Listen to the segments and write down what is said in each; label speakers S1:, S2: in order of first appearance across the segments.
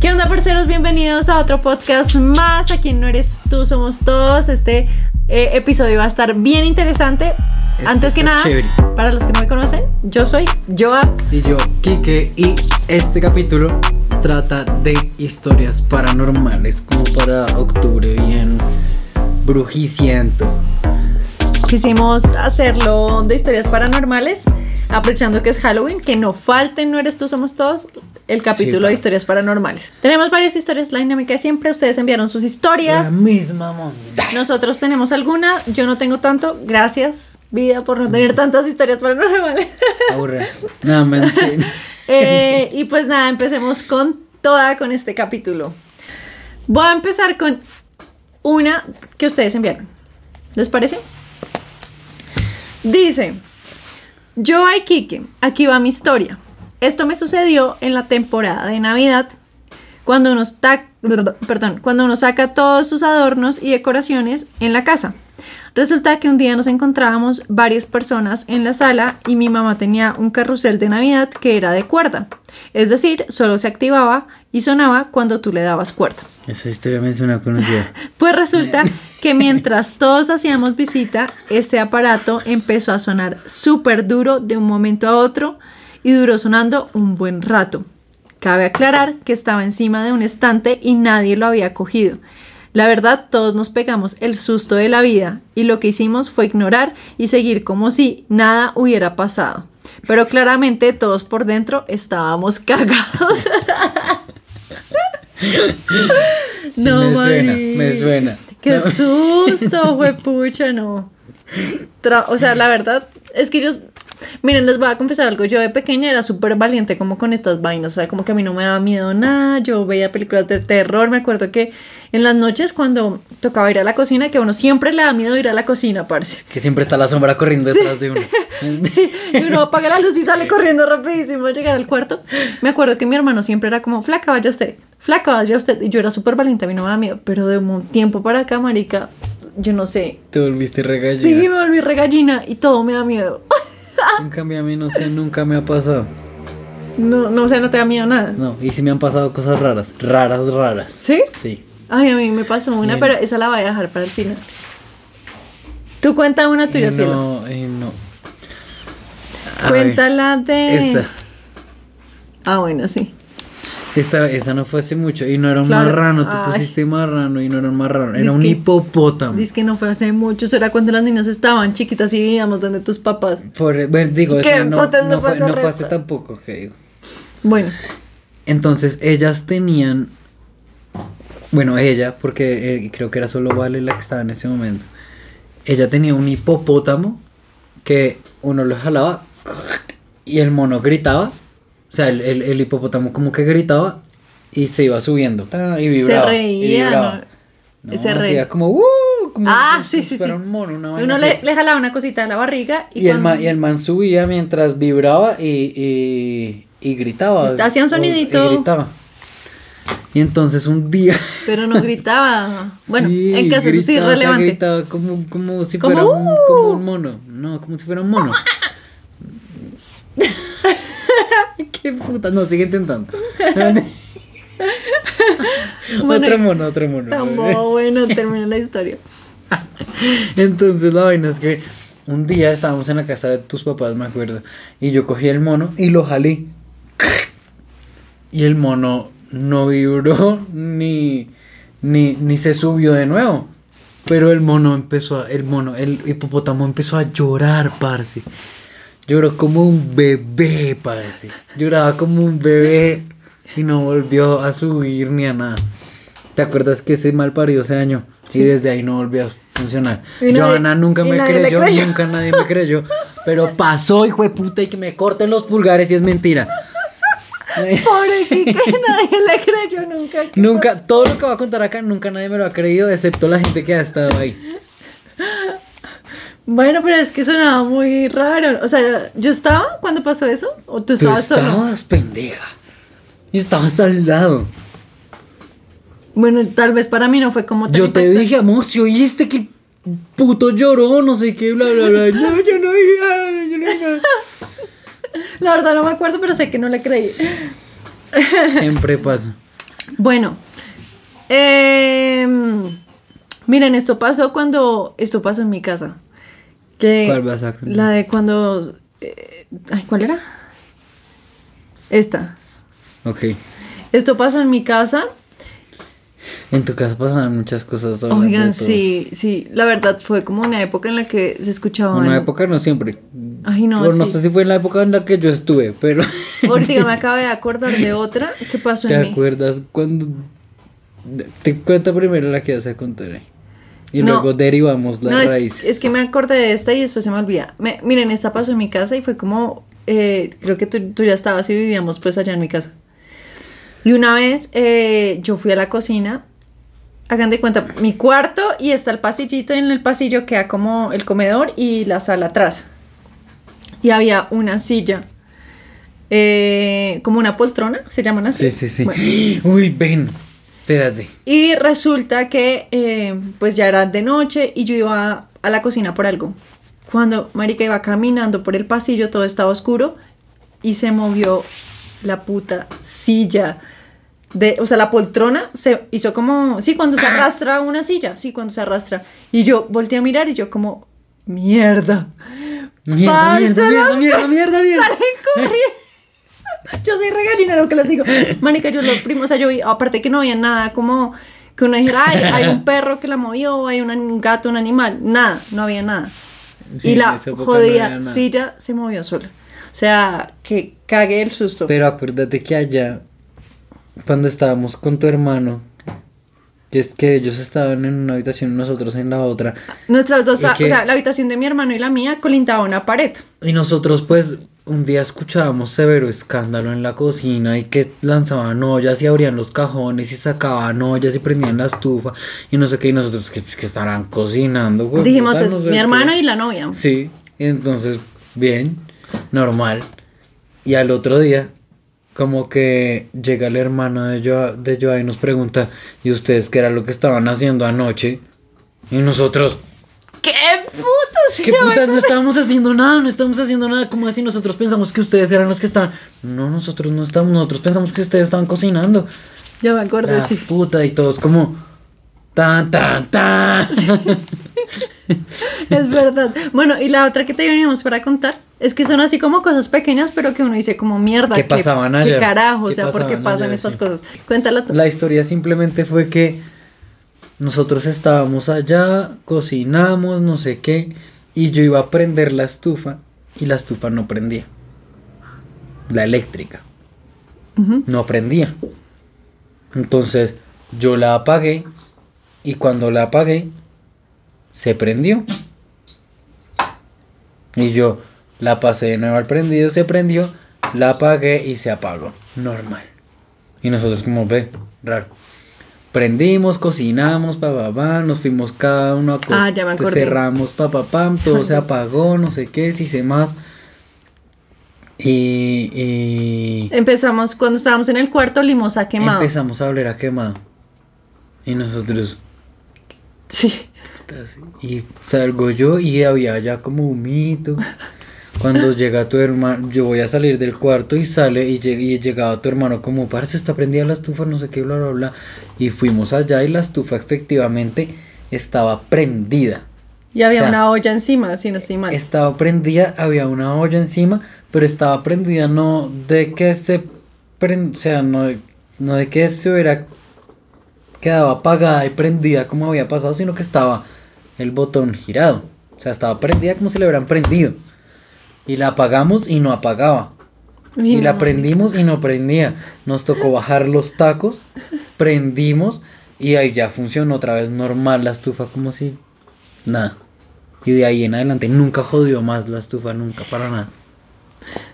S1: ¿Qué onda, parceros? Bienvenidos a otro podcast más. Aquí no eres tú, somos todos. Este eh, episodio va a estar bien interesante.
S2: Este
S1: Antes que nada,
S2: chévere.
S1: para los que no me conocen, yo soy Joa.
S2: Y yo, Kike, y este capítulo trata de historias paranormales, como para octubre, bien brujiciento.
S1: Quisimos hacerlo de historias paranormales, aprovechando que es Halloween, que no falten, no eres tú, somos todos, el capítulo
S2: claro.
S1: de historias paranormales. Tenemos varias historias, la dinámica de siempre, ustedes enviaron sus
S2: La
S1: historias.
S2: misma monda.
S1: Nosotros tenemos alguna, yo no tengo tanto, gracias vida por no tener tantas historias paranormales.
S2: Aburre. No.
S1: Eh, y pues nada, empecemos con toda con este capítulo. Voy a empezar con una que ustedes enviaron. ¿Les parece? Dice, yo Kike, aquí va mi historia. Esto me sucedió en la temporada de Navidad, cuando uno, perdón, cuando uno saca todos sus adornos y decoraciones en la casa. Resulta que un día nos encontrábamos varias personas en la sala y mi mamá tenía un carrusel de Navidad que era de cuerda. Es decir, solo se activaba y sonaba cuando tú le dabas cuerda.
S2: Esa historia me suena conocida.
S1: Pues resulta que mientras todos hacíamos visita, ese aparato empezó a sonar súper duro de un momento a otro y duró sonando un buen rato. Cabe aclarar que estaba encima de un estante y nadie lo había cogido. La verdad, todos nos pegamos el susto de la vida y lo que hicimos fue ignorar y seguir como si nada hubiera pasado. Pero claramente todos por dentro estábamos cagados.
S2: Sí, me suena, me suena.
S1: Qué
S2: No.
S1: susto, pucha, no. Tra- o sea, la verdad es que yo, miren, les voy a confesar algo. Yo de pequeña era súper valiente como con estas vainas. O sea, como que a mí no me daba miedo nada. Yo veía películas de terror. Me acuerdo que en las noches cuando tocaba ir a la cocina, que a uno siempre le da miedo ir a la cocina, parce.
S2: Que siempre está la sombra corriendo detrás de uno.
S1: Sí, y uno apaga la luz y sale corriendo rapidísimo a llegar al cuarto. Me acuerdo que mi hermano siempre era como, flaca, vaya usted, flaca, vaya usted. Y yo era súper valiente, a mí no me daba miedo. Pero de un tiempo para acá, marica, yo no sé.
S2: Te volviste regallina.
S1: Sí, me volví regallina y todo me da miedo.
S2: En cambio, a mí no sé, nunca me ha pasado.
S1: No, no, o sea, no te da miedo nada.
S2: No, y sí me han pasado cosas raras. Raras, raras.
S1: ¿Sí?
S2: Sí.
S1: Ay, a mí me pasó una, pero esa la voy a dejar para el final. Tú cuenta una tuya, cielo.
S2: No, eh, no. A
S1: Cuéntala de.
S2: Esta.
S1: Ah, bueno, sí.
S2: Esta, esa no fue hace mucho. Y no era un
S1: Claro.
S2: marrano. Tú
S1: Ay.
S2: pusiste marrano y no era un marrano. Era un hipopótamo.
S1: Dice que no fue hace mucho, eso era cuando las niñas estaban chiquitas y vivíamos donde tus papás.
S2: Por, bueno, digo,
S1: Es que
S2: esa no,
S1: no
S2: no, fue, no fue hace tampoco. que digo.
S1: Bueno,
S2: Entonces, ellas tenían. Bueno, ella, porque eh, creo que era solo Vale la que estaba en ese momento. Ella tenía un hipopótamo que uno lo jalaba y el mono gritaba. O sea, el, el- el hipopótamo como que gritaba y se iba subiendo. Y vibraba. y
S1: reía,
S2: vibraba.
S1: ¿no?
S2: No,
S1: Se reía.
S2: hacía como. "Uh", como
S1: ah,
S2: si
S1: sí, sí, sí.
S2: fuera un mono, una
S1: Uno le, le jalaba una cosita de la barriga y,
S2: Y, el man, y el man subía mientras vibraba y, y, y gritaba.
S1: Hacía un sonidito.
S2: Y gritaba. Y entonces un día.
S1: Pero no gritaba. Bueno,
S2: Sí,
S1: en caso eso sí es
S2: gritaba, o sea,
S1: relevante.
S2: gritaba como, como si
S1: Como,
S2: fuera un,
S1: "Uh".
S2: como un mono. No, como si fuera un mono. Qué puta. No, sigue intentando.
S1: Bueno,
S2: otro mono, otro mono.
S1: Tan bueno, termina la historia.
S2: Entonces la vaina es que un día estábamos en la casa de tus papás, me acuerdo, y yo cogí el mono y lo jalé. Y el mono no vibró ni, ni, ni se subió de nuevo. Pero el mono empezó a, el mono, el hipopótamo empezó a llorar, parce. Lloró como un bebé, parce. Lloraba como un bebé y no volvió a subir ni a nada. ¿Te acuerdas que ese mal parido se dañó?
S1: Sí.
S2: Y desde ahí no volvió a funcionar. Johanna nunca me creyó,
S1: creyó.
S2: nunca nadie me creyó. Pero pasó, hijo de puta, y que me corten los pulgares y es mentira.
S1: Pobre Kike, nadie le creyó nunca. ¿Qué
S2: Nunca, todo lo que voy a contar acá, nunca nadie me lo ha creído, excepto la gente que ha estado ahí.
S1: Bueno, pero es que sonaba muy raro. O sea, ¿yo estaba cuando pasó eso? ¿O tú
S2: Tú
S1: estabas solo?
S2: estabas pendeja. Y estabas al lado.
S1: Bueno, tal vez para mí no fue como
S2: Yo te dije, amor, si oíste que el puto lloró, no sé qué, bla, bla, bla. No, yo no oí nada, yo no oí nada.
S1: La verdad no me acuerdo, pero sé que no le creí.
S2: Siempre pasa.
S1: Bueno, em, miren, esto pasó cuando, esto pasó en mi casa. Que
S2: ¿Cuál vas a contar?
S1: La de cuando, eh, ay, ¿cuál era? Esta.
S2: Ok.
S1: Esto pasó en mi casa.
S2: En tu casa pasaban muchas cosas.
S1: Oigan, sí, sí, la verdad fue como una época en la que se escuchaban.
S2: Una época no siempre.
S1: Ay, no,
S2: no
S1: sí.
S2: sé si fue en la época en la que yo estuve, pero.
S1: Ahorita me acabo de acordar de otra que pasó
S2: ¿Te
S1: en mí.
S2: acuerdas cuando.? Te cuenta primero la que vas a contar ahí. Y
S1: No.
S2: luego derivamos las
S1: No, es,
S2: raíces.
S1: es que me acordé de esta y después se me olvida. Me- miren, esta pasó en mi casa y fue como, eh, creo que tú, tú ya estabas y vivíamos pues allá en mi casa. Y una vez eh, yo fui a la cocina, hagan de cuenta, mi cuarto y está el pasillito y en el pasillo queda como el comedor y la sala atrás. Y había una silla, eh, como una poltrona, se llaman así.
S2: Sí, sí, sí.
S1: Bueno,
S2: Uy, ven. Espérate.
S1: y resulta que eh, pues ya era de noche y yo iba a, a la cocina por algo. Cuando Marica iba caminando por el pasillo, todo estaba oscuro y se movió la puta silla. De, o sea, la poltrona se hizo como, sí, cuando se arrastra una silla, sí, cuando se arrastra. Y yo volteé a mirar y yo como, mierda.
S2: Mierda, mierda, mierda, mierda, mierda, mierda.
S1: Salen corriendo. Yo soy regalina lo que les digo. Manica, yo lo primo, o sea, yo vi, aparte que no había nada como que uno dijera, ay, hay un perro que la movió, hay un, gato, un animal. Nada, no había nada.
S2: Sí,
S1: y la
S2: no
S1: jodida
S2: nada.
S1: silla se movió sola. O sea, que cagué el susto.
S2: Pero acuérdate que allá, cuando estábamos con tu hermano, que es que ellos estaban en una habitación y nosotros en la otra,
S1: Nuestras dos,
S2: ¿Y
S1: o sea, la habitación de mi hermano y la mía colindaba una pared.
S2: y nosotros pues un día escuchábamos severo escándalo en la cocina y que lanzaban ollas y abrían los cajones y sacaban ollas y prendían la estufa y no sé qué, y nosotros que, que estarán cocinando. güey,
S1: Dijimos,
S2: puta,
S1: es
S2: no
S1: mi
S2: qué".
S1: hermano y la novia.
S2: Sí, entonces, bien, normal. Y al otro día, como que llega el hermano de Joa, de Joa y nos pregunta, ¿y ustedes qué era lo que estaban haciendo anoche? Y nosotros,
S1: ¡Qué!
S2: ¿Qué putas? No estábamos haciendo nada, no estábamos haciendo nada. ¿Cómo así? Nosotros pensamos que ustedes eran los que estaban. No, nosotros no estamos, nosotros pensamos que ustedes estaban cocinando.
S1: Yo me acuerdo,
S2: La
S1: sí.
S2: puta, y todos como. Tan, tan, tan.
S1: Es verdad. Bueno, y la otra que te veníamos para contar es que son así como cosas pequeñas, pero que uno dice como mierda.
S2: ¿Qué pasaban allá?
S1: ¿Qué carajo? O
S2: ¿Qué
S1: sea, ¿por qué
S2: pasaban
S1: pasan estas
S2: Sí.
S1: cosas? Cuéntala tú.
S2: La historia simplemente fue que nosotros estábamos allá, cocinamos, no sé qué, y yo iba a prender la estufa y la estufa no prendía. La eléctrica. No prendía. Entonces yo la apagué y cuando la apagué se prendió. Y yo la pasé de nuevo al prendido, se prendió, la apagué y se apagó. Normal. Y nosotros como ve, raro. Prendimos, cocinamos, pa, pa, pa, nos fuimos cada uno a
S1: Ah, ya me acordé.
S2: cerramos, pa, pa, pam, todo se apagó, no sé qué, si sé más. Y, y
S1: Empezamos, cuando estábamos en el cuarto, limosa quemado.
S2: empezamos a oler a quemado. Y nosotros,
S1: Sí.
S2: y salgo yo y había ya como humito. Cuando llega tu hermano, yo voy a salir del cuarto y sale y, lleg- y llegaba tu hermano como, parce, está prendida la estufa, no sé qué, bla, bla, bla. Y fuimos allá y la estufa efectivamente estaba prendida.
S1: Y había
S2: O sea,
S1: una olla encima, si no estoy mal.
S2: Estaba prendida, había una olla encima, pero estaba prendida no de que se prend, o sea, no, de- no de que se hubiera quedado apagada y prendida como había pasado, sino que estaba el botón girado. O sea, estaba prendida como si le hubieran prendido. Y la apagamos y no apagaba.
S1: Uy,
S2: Y la prendimos y no prendía. Nos tocó bajar los tacos, prendimos y ahí ya funcionó otra vez normal la estufa, como si nada. Y de ahí en adelante nunca jodió más la estufa, nunca, para nada.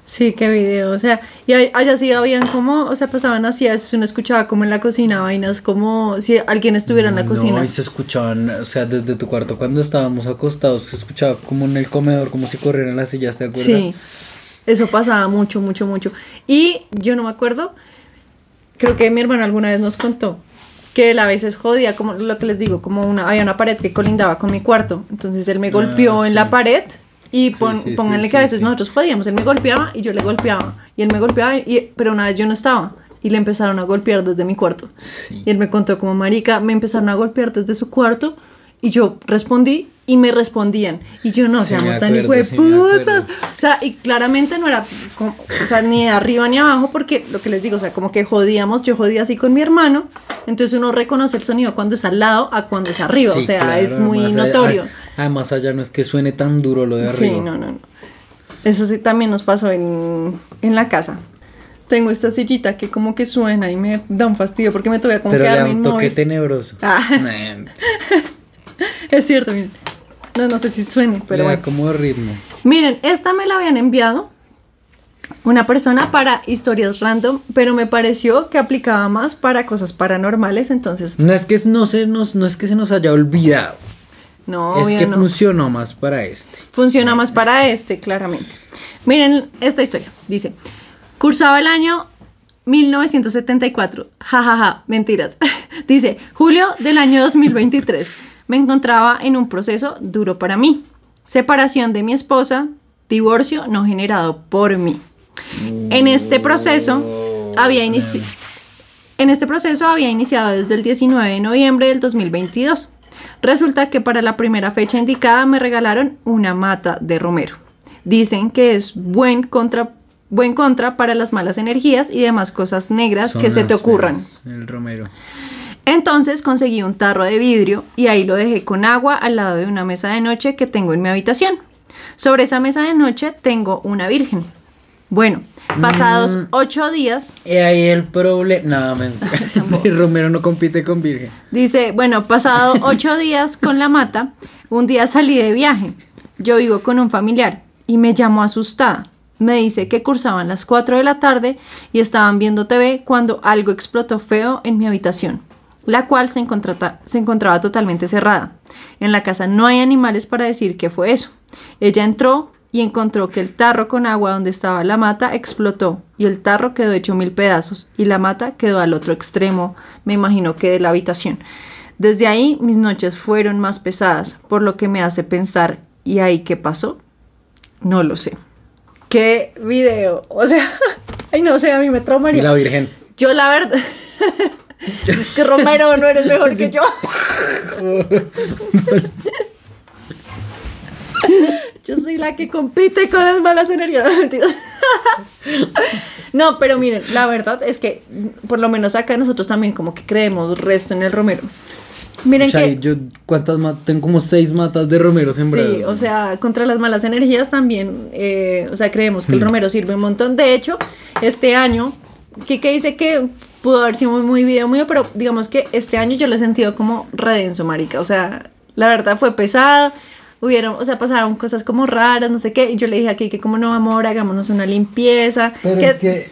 S1: Sí, qué video. O sea, y allá sí habían como, o sea, pasaban así, a veces uno escuchaba como en la cocina vainas, como si alguien estuviera en la
S2: No,
S1: cocina.
S2: y se escuchaban, o sea, desde tu cuarto cuando estábamos acostados, se escuchaba como en el comedor, como si corrieran las sillas, ¿te acuerdas?
S1: Sí, eso pasaba mucho, mucho, mucho. Y yo no me acuerdo, creo que mi hermano alguna vez nos contó que él a veces jodía, como lo que les digo, como una, había una pared que colindaba con mi cuarto. Entonces él me golpeó
S2: Ah,
S1: en
S2: sí.
S1: la pared y pon-
S2: sí, sí,
S1: pónganle
S2: sí,
S1: que a veces nosotros jodíamos. Él me golpeaba y yo le golpeaba. Y él me golpeaba, y, pero una vez yo no estaba. y le empezaron a golpear desde mi cuarto. Y él me contó como marica, me empezaron a golpear desde su cuarto y yo respondí y me respondían. Y yo no,
S2: Sí,
S1: seamos tan hijo de
S2: sí
S1: putas. O sea, y claramente no era, como- o sea, ni de arriba ni abajo, porque lo que les digo, o sea, como que jodíamos, yo jodía así con mi hermano, entonces uno reconoce el sonido cuando es al lado a cuando es arriba, o
S2: Sí,
S1: sea,
S2: claro,
S1: es muy
S2: además allá-
S1: notorio.
S2: Además allá no es que suene tan duro lo de
S1: Sí,
S2: arriba.
S1: no, no, no. Eso sí también nos pasó en, en la casa. Tengo esta sillita que como que suena y me da un fastidio porque me toca como
S2: Pero le da
S1: quedarme
S2: un toque
S1: inmóvil.
S2: tenebroso.
S1: Ah. Es cierto, miren. No, no sé si suene, pero
S2: le
S1: bueno.
S2: como ritmo.
S1: Miren, esta me la habían enviado una persona para historias random, pero me pareció que aplicaba más para cosas paranormales, entonces
S2: No es que no, se nos, no es que se nos haya olvidado.
S1: no,
S2: es
S1: obvio
S2: que
S1: no.
S2: funcionó más para este.
S1: Funciona más para este, claramente. Miren esta historia. Dice, cursaba el año 1974. Ja, ja, ja, mentiras. Dice, julio del año 2023. Me encontraba en un proceso duro para mí. Separación de mi esposa, divorcio no generado por mí. En este proceso había iniciado... En este proceso había iniciado desde el 19 de noviembre del 2022. Resulta que para la primera fecha indicada me regalaron una mata de romero. Dicen que es buen contra, buen contra para las malas energías y demás cosas negras
S2: Son
S1: que se te ocurran.
S2: El romero.
S1: Entonces conseguí un tarro de vidrio y ahí lo dejé con agua al lado de una mesa de noche que tengo en mi habitación. Sobre esa mesa de noche tengo una virgen. Bueno, pasados
S2: Mm.
S1: ocho días,
S2: Y ahí el problema. El romero no compite con Virgen.
S1: Dice, bueno, pasado ocho días con la mata, un día salí de viaje. Yo vivo con un familiar y me llamó asustada. Me dice que cursaban las 4 de la tarde y estaban viendo TV cuando algo explotó feo en mi habitación, la cual se, encontraba totalmente cerrada. En la casa no hay animales para decir qué fue eso. Ella entró y encontró que el tarro con agua donde estaba la mata explotó y el tarro quedó hecho mil pedazos y la mata quedó al otro extremo, me imagino que de la habitación. Desde ahí mis noches fueron más pesadas, por lo que me hace pensar, ¿y ahí qué pasó? No lo sé. ¿Qué video? O sea, ay no sé, a mí me
S2: Y la Virgen.
S1: Yo la verdad... es que Romero no eres mejor que yo. Yo soy la que compite con las malas energías. No, pero miren, la verdad es que por lo menos acá nosotros también como que creemos resto en el romero. Miren
S2: o sea,
S1: que
S2: yo cuántas matas, tengo como seis matas de romero sembradas.
S1: Sí, o sea, contra las malas energías también, eh, o sea, creemos que
S2: Hmm.
S1: el romero sirve un montón. De hecho, este año, Kike dice que pudo haber sido muy, muy video mío, pero digamos que este año yo lo he sentido como redenso, marica. O sea, la verdad fue pesado. Hubieron, o sea, pasaron cosas como raras, no sé qué. Y yo le dije a Kike, como no, amor, hagámonos una limpieza.
S2: Pero
S1: que-
S2: es que.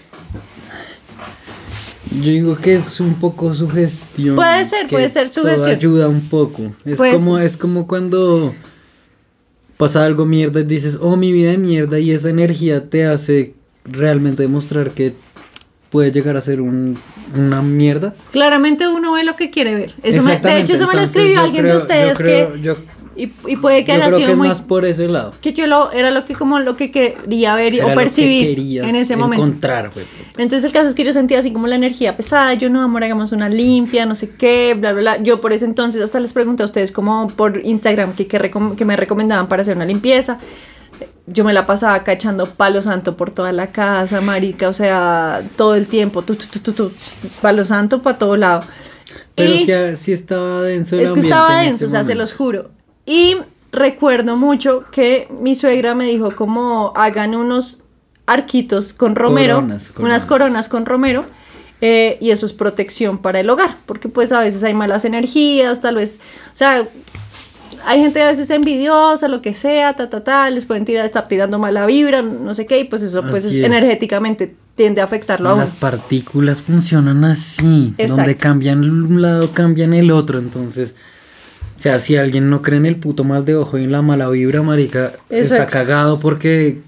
S2: Yo digo que es un poco sugestión.
S1: Puede ser,
S2: que
S1: puede ser sugestión.
S2: ayuda un poco. Es como, es como cuando pasa algo mierda y dices, oh, mi vida de mierda, y esa energía te hace realmente demostrar que puede llegar a ser un, una mierda.
S1: Claramente uno ve lo que quiere ver. Eso me- de hecho, eso me lo escribió alguien
S2: creo-
S1: de ustedes
S2: yo creo-
S1: que...
S2: Yo,
S1: Y, y puede que haya sido
S2: que es
S1: muy...
S2: más por ese lado.
S1: que yo lo era lo que como lo que quería ver
S2: Era
S1: o
S2: que
S1: percibir en ese momento.
S2: encontrar.
S1: Entonces el caso es que yo sentía así como la energía pesada, yo no, amor, hagamos una limpia, no sé qué, bla, bla, bla. Yo por ese entonces hasta les pregunté a ustedes como por Instagram que, que me recomendaban para hacer una limpieza. Yo me la pasaba acá echando palo santo por toda la casa, marica, o sea, todo el tiempo, tu, tu, tu, tu, tu, palo santo para todo lado.
S2: Pero
S1: Y-
S2: sí, sí estaba denso el
S1: es que estaba
S2: en
S1: denso, o sea, se los juro. Y recuerdo mucho que mi suegra me dijo como hagan unos arquitos con romero,
S2: Coronas, coronas.
S1: unas coronas con romero, eh, y eso es protección para el hogar, porque pues a veces hay malas energías, tal vez, o sea, hay gente a veces envidiosa, lo que sea, ta, ta, ta, les pueden tirar, estar tirando mala vibra, no sé qué, y pues eso pues
S2: Así
S1: es-
S2: es.
S1: energéticamente tiende a afectarlo a uno.
S2: Las partículas funcionan así,
S1: Exacto.
S2: donde cambian un lado, cambian el otro, entonces, o sea, si alguien no cree en el puto mal de ojo y en la mala vibra, marica,
S1: Eso
S2: está cagado porque,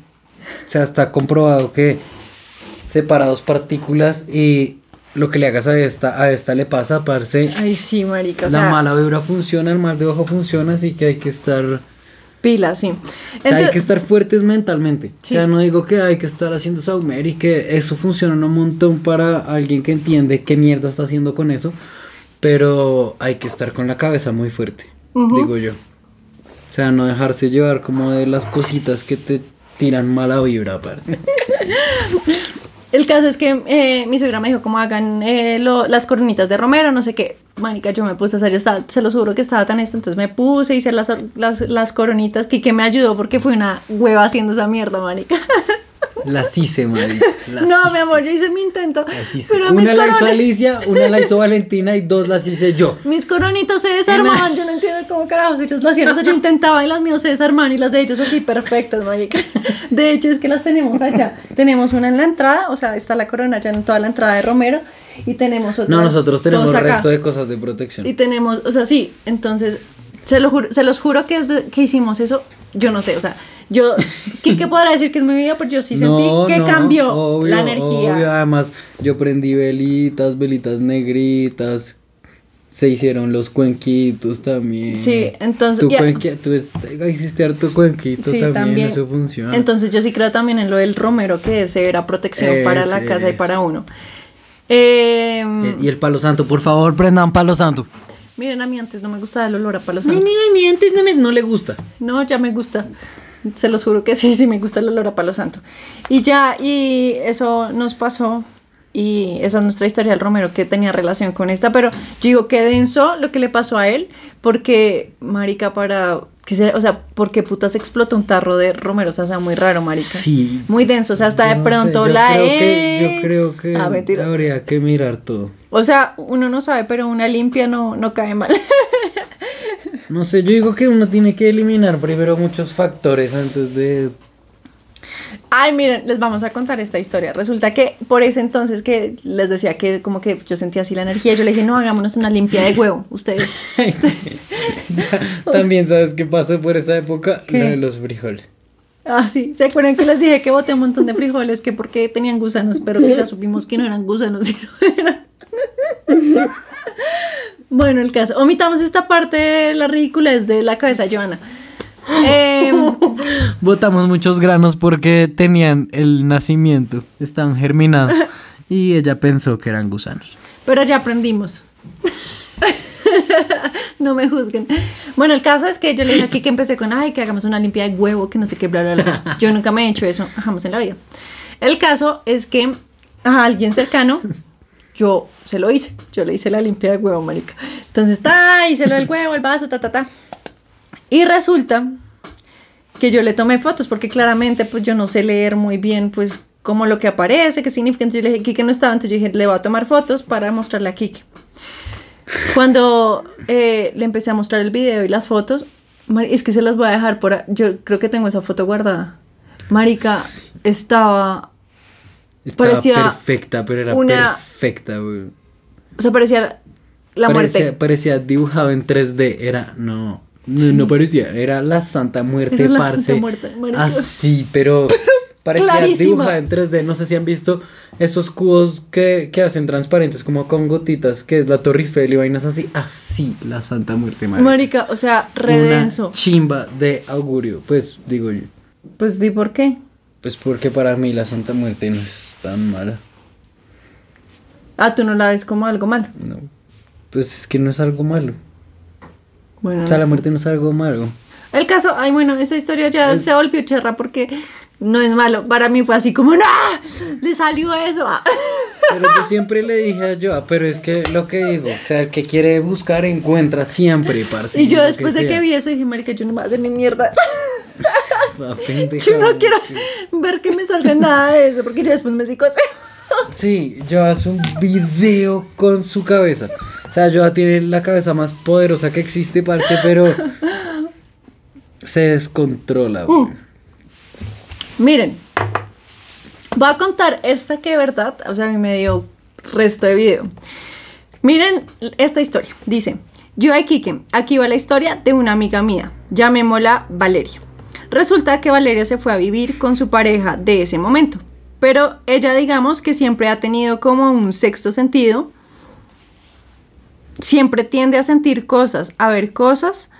S2: o sea, está comprobado que separa dos partículas y lo que le hagas a esta, a esta le pasa, parce,
S1: Ay, sí, marica, o
S2: la
S1: sea,
S2: mala vibra funciona, el mal de ojo funciona, así que hay que estar
S1: Pila, sí.
S2: O sea, hay que estar fuertes mentalmente.
S1: Sí.
S2: O sea, no digo que hay que estar haciendo saumer y que eso funciona un montón para alguien que entiende qué mierda está haciendo con eso. Pero hay que estar con la cabeza muy fuerte, digo yo. O sea, no dejarse llevar como de las cositas que te tiran mala vibra aparte.
S1: El caso es que eh, mi suegra me dijo cómo hagan eh, lo- las coronitas de romero, no sé qué. Manica, yo me puse a hacer, yo estaba, se lo juro que estaba tan esto, entonces me puse a hacer las, las, las coronitas, que, que me ayudó porque fue una hueva haciendo esa mierda, manica.
S2: Las hice, marica. las
S1: no,
S2: hice.
S1: mi amor, yo hice mi intento.
S2: Las hice.
S1: Pero
S2: Una la hizo Alicia, una la hizo Valentina y dos las hice yo.
S1: mis coronitas se desarmaban, yo no entiendo cómo carajos ellos lo hacían, o sea, yo intentaba y las mías se desarmaban y las de ellos así perfectas, marica. De hecho, es que las tenemos allá. Tenemos una en la entrada, o sea, está la corona ya en toda la entrada de Romero y tenemos otra.
S2: No, nosotros tenemos
S1: acá.
S2: resto de cosas de protección.
S1: Y tenemos, o sea, sí, entonces, se, lo juro, se los juro que desde que hicimos eso, yo no sé, o sea, yo, ¿qué, qué podrá decir que es mi vida? Pues yo sí sentí
S2: No,
S1: que
S2: no,
S1: cambió
S2: obvio,
S1: la energía.
S2: obvio. Además, yo prendí velitas, velitas negritas. Se hicieron los cuenquitos también.
S1: Sí, entonces,
S2: Tu
S1: ya-
S2: cuenqui- tú hiciste harto cuenquito
S1: Sí,
S2: también,
S1: también.
S2: eso funciona.
S1: Entonces yo sí creo también en lo del romero, que ese era protección para la casa y
S2: es.
S1: para uno. Eh,
S2: y el palo santo, por favor, prendan palo santo.
S1: Miren, a mí antes no me gustaba el olor a palo santo.
S2: ni, ni, antes no, me- no le gusta.
S1: No, ya me gusta. Se los juro que sí, sí me gusta el olor a palo santo. Y ya, y eso nos pasó. Y esa es nuestra historia del Romero que tenía relación con esta. Pero yo digo que denso lo que le pasó a él. Porque, marica, para. Que se, o sea, porque putas explotó un tarro de Romero. O sea, muy raro, marica.
S2: Sí.
S1: Muy denso. O sea, hasta de
S2: no
S1: pronto
S2: sé, yo
S1: la
S2: creo que-
S1: ex-
S2: Yo creo que
S1: Ah, mentira.
S2: habría que mirar todo.
S1: O sea, uno no sabe, pero una limpia no, no cae mal.
S2: No sé, yo digo que uno tiene que eliminar primero muchos factores antes de...
S1: Ay, miren, les vamos a contar esta historia. Resulta que por ese entonces que les decía que como que yo sentía así la energía, yo le dije, no, hagámonos una limpia de huevo, ustedes.
S2: También sabes qué pasó por esa época,
S1: ¿Qué?
S2: lo de los frijoles.
S1: Ah, sí, ¿se acuerdan que les dije que boté un montón de frijoles que porque tenían gusanos, pero que ya supimos que no eran gusanos, sino eran... bueno, el caso. Omitamos esta parte la ridiculez de la cabeza de Joana. Em,
S2: Botamos muchos granos porque tenían el nacimiento, estaban germinados. Y ella pensó que eran gusanos.
S1: Pero ya aprendimos. no me juzguen. Bueno, el caso es que yo le dije aquí que empecé con, ay, que hagamos una limpia de huevo, que no sé qué, bla, bla, bla. Yo nunca me he hecho eso, jamás en la vida. El caso es que a alguien cercano, yo se lo hice. Yo le hice la limpia de huevo, marica. Entonces, ta, hice lo del huevo, el vaso, ta, ta, ta. Y resulta que yo le tomé fotos porque claramente pues yo no sé leer muy bien pues como lo que aparece, qué significa. Entonces yo le dije, Kike no estaba, entonces yo dije, le voy a tomar fotos para mostrarle a Kike. Cuando eh, le empecé a mostrar el video y las fotos, es que se las voy a dejar por... Yo creo que tengo esa foto guardada. Marica estaba...
S2: Estaba
S1: Parecía
S2: perfecta, pero era
S1: una-
S2: perfecta, güey.
S1: O sea, parecía la
S2: parecía,
S1: muerte.
S2: parecía dibujado en 3D, era, no, no, no parecía, era la Santa Muerte,
S1: Era la
S2: parce.
S1: Santa Muerte.
S2: Así, pero parecía
S1: Clarísima.
S2: dibujada en 3D, no sé si han visto esos cubos que, que hacen transparentes como con gotitas, que es la Torre Eiffel y vainas así, así, la Santa Muerte, marica.
S1: Marica, o sea, redenso.
S2: chimba de augurio, pues digo yo,
S1: Pues di por qué.
S2: pues porque para mí la Santa Muerte no es tan mala,
S1: Ah, tú no la ves como algo malo.
S2: no, pues es que no es algo malo,
S1: Bueno,
S2: o sea, la muerte no es algo malo.
S1: El caso, ay, bueno, esa historia ya se volvió cherra porque no es malo. Para mí fue así como, ¡no! Le salió eso. ah".
S2: Pero yo siempre le dije a Joa, pero es que lo que digo, o sea, el que quiere buscar encuentra siempre, parce.
S1: y yo después de que vi eso dije, marica, yo no me voy a hacer ni mierda.
S2: Ah,
S1: yo no quiero ver que me salga nada de eso porque yo después me psicoseo.
S2: Sí, Joa hace un video con su cabeza. O sea, Joa tiene la cabeza más poderosa que existe, parce, pero se descontrola,
S1: Uh. Miren, voy a contar esta que de verdad, o sea, a mí me dio resto de video. Miren esta historia. Dice, yo Kike, aquí va la historia de una amiga mía, llamémosla Valeria. Resulta que Valeria se fue a vivir con su pareja de ese momento, pero ella digamos que siempre ha tenido como un sexto sentido, siempre tiende a sentir cosas, a ver cosas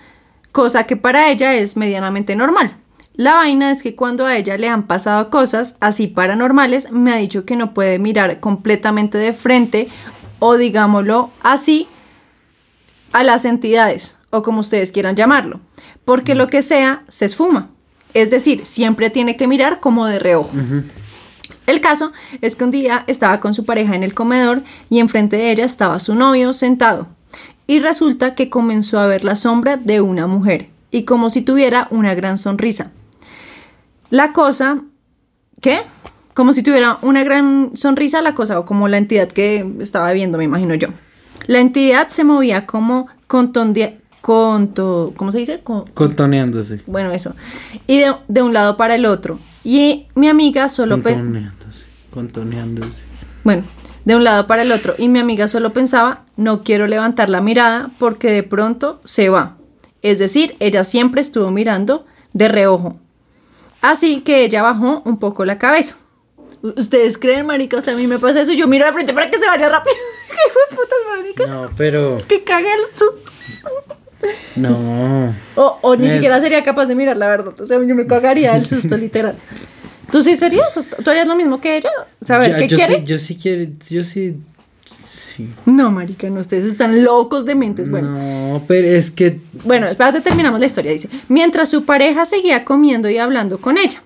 S1: cosa que para ella es medianamente normal. La vaina es que cuando a ella le han pasado cosas así paranormales, me ha dicho que no puede mirar completamente de frente o digámoslo así a las entidades o como ustedes quieran llamarlo, porque lo que sea se esfuma. Es decir, siempre tiene que mirar como de reojo. El caso es que un día estaba con su pareja en el comedor y enfrente de ella estaba su novio sentado. Y resulta que comenzó a ver la sombra de una mujer y como si tuviera una gran sonrisa. La cosa, ¿qué? Como si tuviera una gran sonrisa la cosa o como la entidad que estaba viendo, me imagino yo. La entidad se movía como contonde, conto, ¿cómo se dice? Con-
S2: Contoneándose.
S1: bueno, eso. Y de, de un lado para el otro. Y mi amiga solo...
S2: Contoneándose. Contoneándose.
S1: bueno, de un lado para el otro. Y mi amiga solo pensaba, no quiero levantar la mirada porque de pronto se va. Es decir, ella siempre estuvo mirando de reojo. Así que ella bajó un poco la cabeza. ¿Ustedes creen, marica? O sea, a mí me pasa eso. Yo miro de frente para que se vaya rápido. ¿Qué putas, marica?
S2: No, pero.
S1: Que cague el susto.
S2: No.
S1: O, o ni
S2: Es-
S1: siquiera sería capaz de mirar, la verdad. O sea, yo me cagaría del susto, literal. ¿Tú sí serías? ¿Tú harías lo mismo que ella? ¿Saber
S2: Ya,
S1: qué
S2: yo
S1: quiere?
S2: Sí, yo sí quiero. Yo sí. Sí.
S1: No, marica, no, ustedes están locos de mentes. Bueno,
S2: No, pero es que.
S1: bueno, espérate, terminamos la historia. Dice, mientras su pareja seguía comiendo y hablando con ella.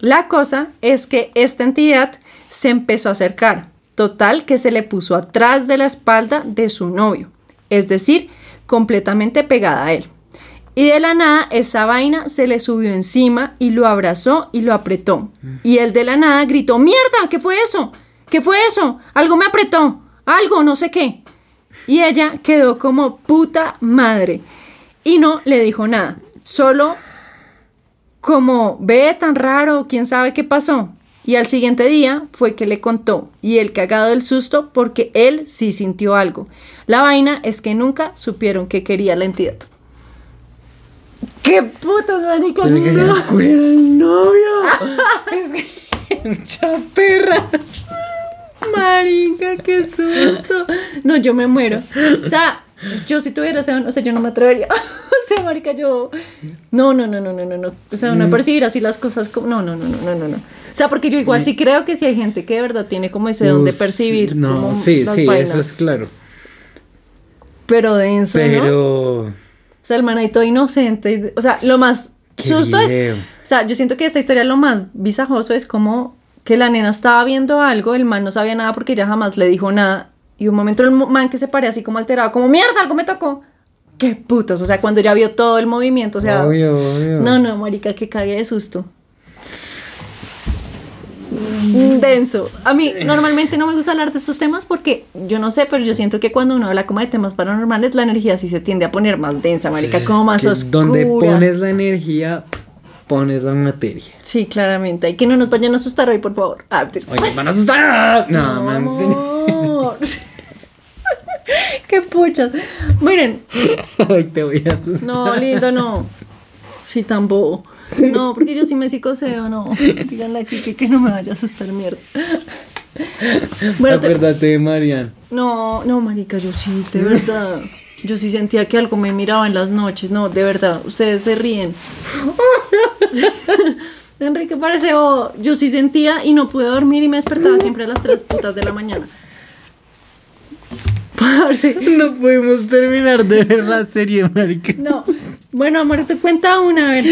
S1: La cosa es que esta entidad se empezó a acercar. Total que se le puso atrás de la espalda de su novio. Es decir, completamente pegada a él. Y de la nada esa vaina se le subió encima y lo abrazó y lo apretó. Y él de la nada gritó, mierda, ¿qué fue eso? ¿Qué fue eso? Algo me apretó. Algo, no sé qué. Y ella quedó como puta madre. Y no le dijo nada. Solo como ve tan raro, quién sabe qué pasó. Y al siguiente día fue que le contó y él cagado del susto porque él sí sintió algo. La vaina es que nunca supieron que quería la entidad. ¡Qué putas, marica! No!
S2: culiar al novio. es que. Mucha perra.
S1: Marica, qué susto. No, yo me muero. O sea, yo si tuviera o sea, yo no me atrevería. O sea, marica, yo. No, no, no, no, no, no, no. O sea,
S2: Mm.
S1: no percibir así las cosas como. No, no, no, no, no, no, no. O sea, porque yo igual sí creo que si hay gente que de verdad tiene como ese don de percibir.
S2: No,
S1: como
S2: sí, sí,
S1: vainas.
S2: eso es claro.
S1: Pero denso, ¿no?
S2: Pero.
S1: O sea, el man ahí todo inocente. O sea, lo más
S2: Qué
S1: susto es. O sea, yo siento que esta historia lo más visajoso es como que la nena estaba viendo algo, el man no sabía nada porque ella jamás le dijo nada. Y un momento el man que se pare así como alterado, como mierda, algo me tocó. Qué putos. O sea, cuando ya vio todo el movimiento, o sea.
S2: Obvio, obvio.
S1: No, no, marica, que cague de susto. Mm, Denso. A mí normalmente no me gusta hablar de estos temas porque yo no sé, pero yo siento que cuando uno habla como de temas paranormales, la energía sí se tiende a poner más densa, marica,
S2: Es
S1: como más oscura.
S2: Donde pones la energía, pones la materia.
S1: Sí, claramente. Y que no nos vayan a asustar hoy, por favor. Ah, te-
S2: Oye, van a asustar. No,
S1: No,
S2: man.
S1: Qué puchas. Miren,
S2: Ay, te voy a asustar.
S1: no, lindo, no. Sí, tan bobo. No, porque yo sí me psicoseo, no. Díganle aquí que, que no me vaya a asustar, mierda. Bueno, te-
S2: Acuérdate de Marian.
S1: no, no, marica, yo sí, de verdad. Yo sí sentía que algo me miraba en las noches, no, de verdad. Ustedes se ríen. Enrique parece bobo. Yo sí sentía y no pude dormir y me despertaba siempre a las tres putas de la mañana. Parce.
S2: No pudimos terminar de ver la serie, marica.
S1: No. Bueno, amor, te cuenta una, a ver.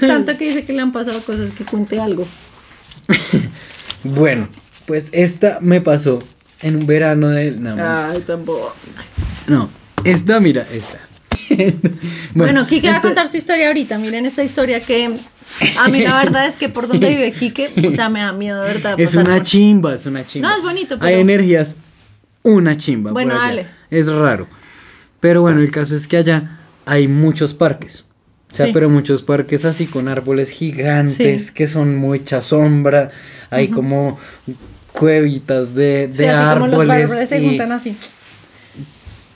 S1: Tanto que dice que le han pasado cosas, que cuente algo.
S2: Bueno, pues esta me pasó en un verano de... No,
S1: Ay, tampoco.
S2: no. esta, mira, esta.
S1: Bueno, Kike va a contar su historia ahorita. Miren esta historia que a mí la verdad es que por donde vive Kike, o sea, me da miedo, de verdad.
S2: Es una
S1: por-
S2: chimba, es una chimba.
S1: No, es bonito,
S2: Hay
S1: pero-
S2: energías, una chimba. por
S1: Bueno,
S2: allá.
S1: dale.
S2: Es raro. Pero bueno, el caso es que allá hay muchos parques. O sea,
S1: Sí.
S2: pero muchos parques así con árboles gigantes
S1: Sí.
S2: que son mucha sombra. Hay como cuevitas de, de
S1: Sí, así como los
S2: árboles.
S1: árboles se juntan así.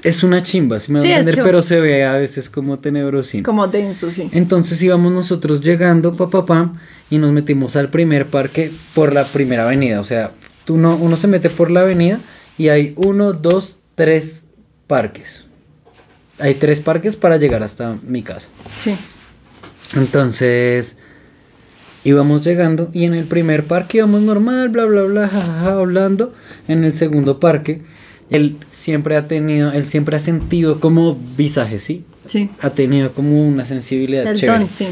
S2: Es una chimba, si me
S1: Sí,
S2: a entender, pero se ve a veces como tenebrosín.
S1: Como denso, sí.
S2: Entonces íbamos nosotros llegando, pa, pa, pa, y nos metimos al primer parque por la primera avenida. O sea, tú no, uno se mete por la avenida y hay uno, dos, tres parques. Hay tres parques para llegar hasta mi casa.
S1: Sí.
S2: Entonces íbamos llegando y en el primer parque íbamos normal, bla, bla, bla, jajaja, hablando. En el segundo parque, él siempre ha tenido, él siempre ha sentido como visaje, ¿sí?
S1: Sí.
S2: Ha tenido como una sensibilidad
S1: El
S2: chévere.
S1: ton, sí.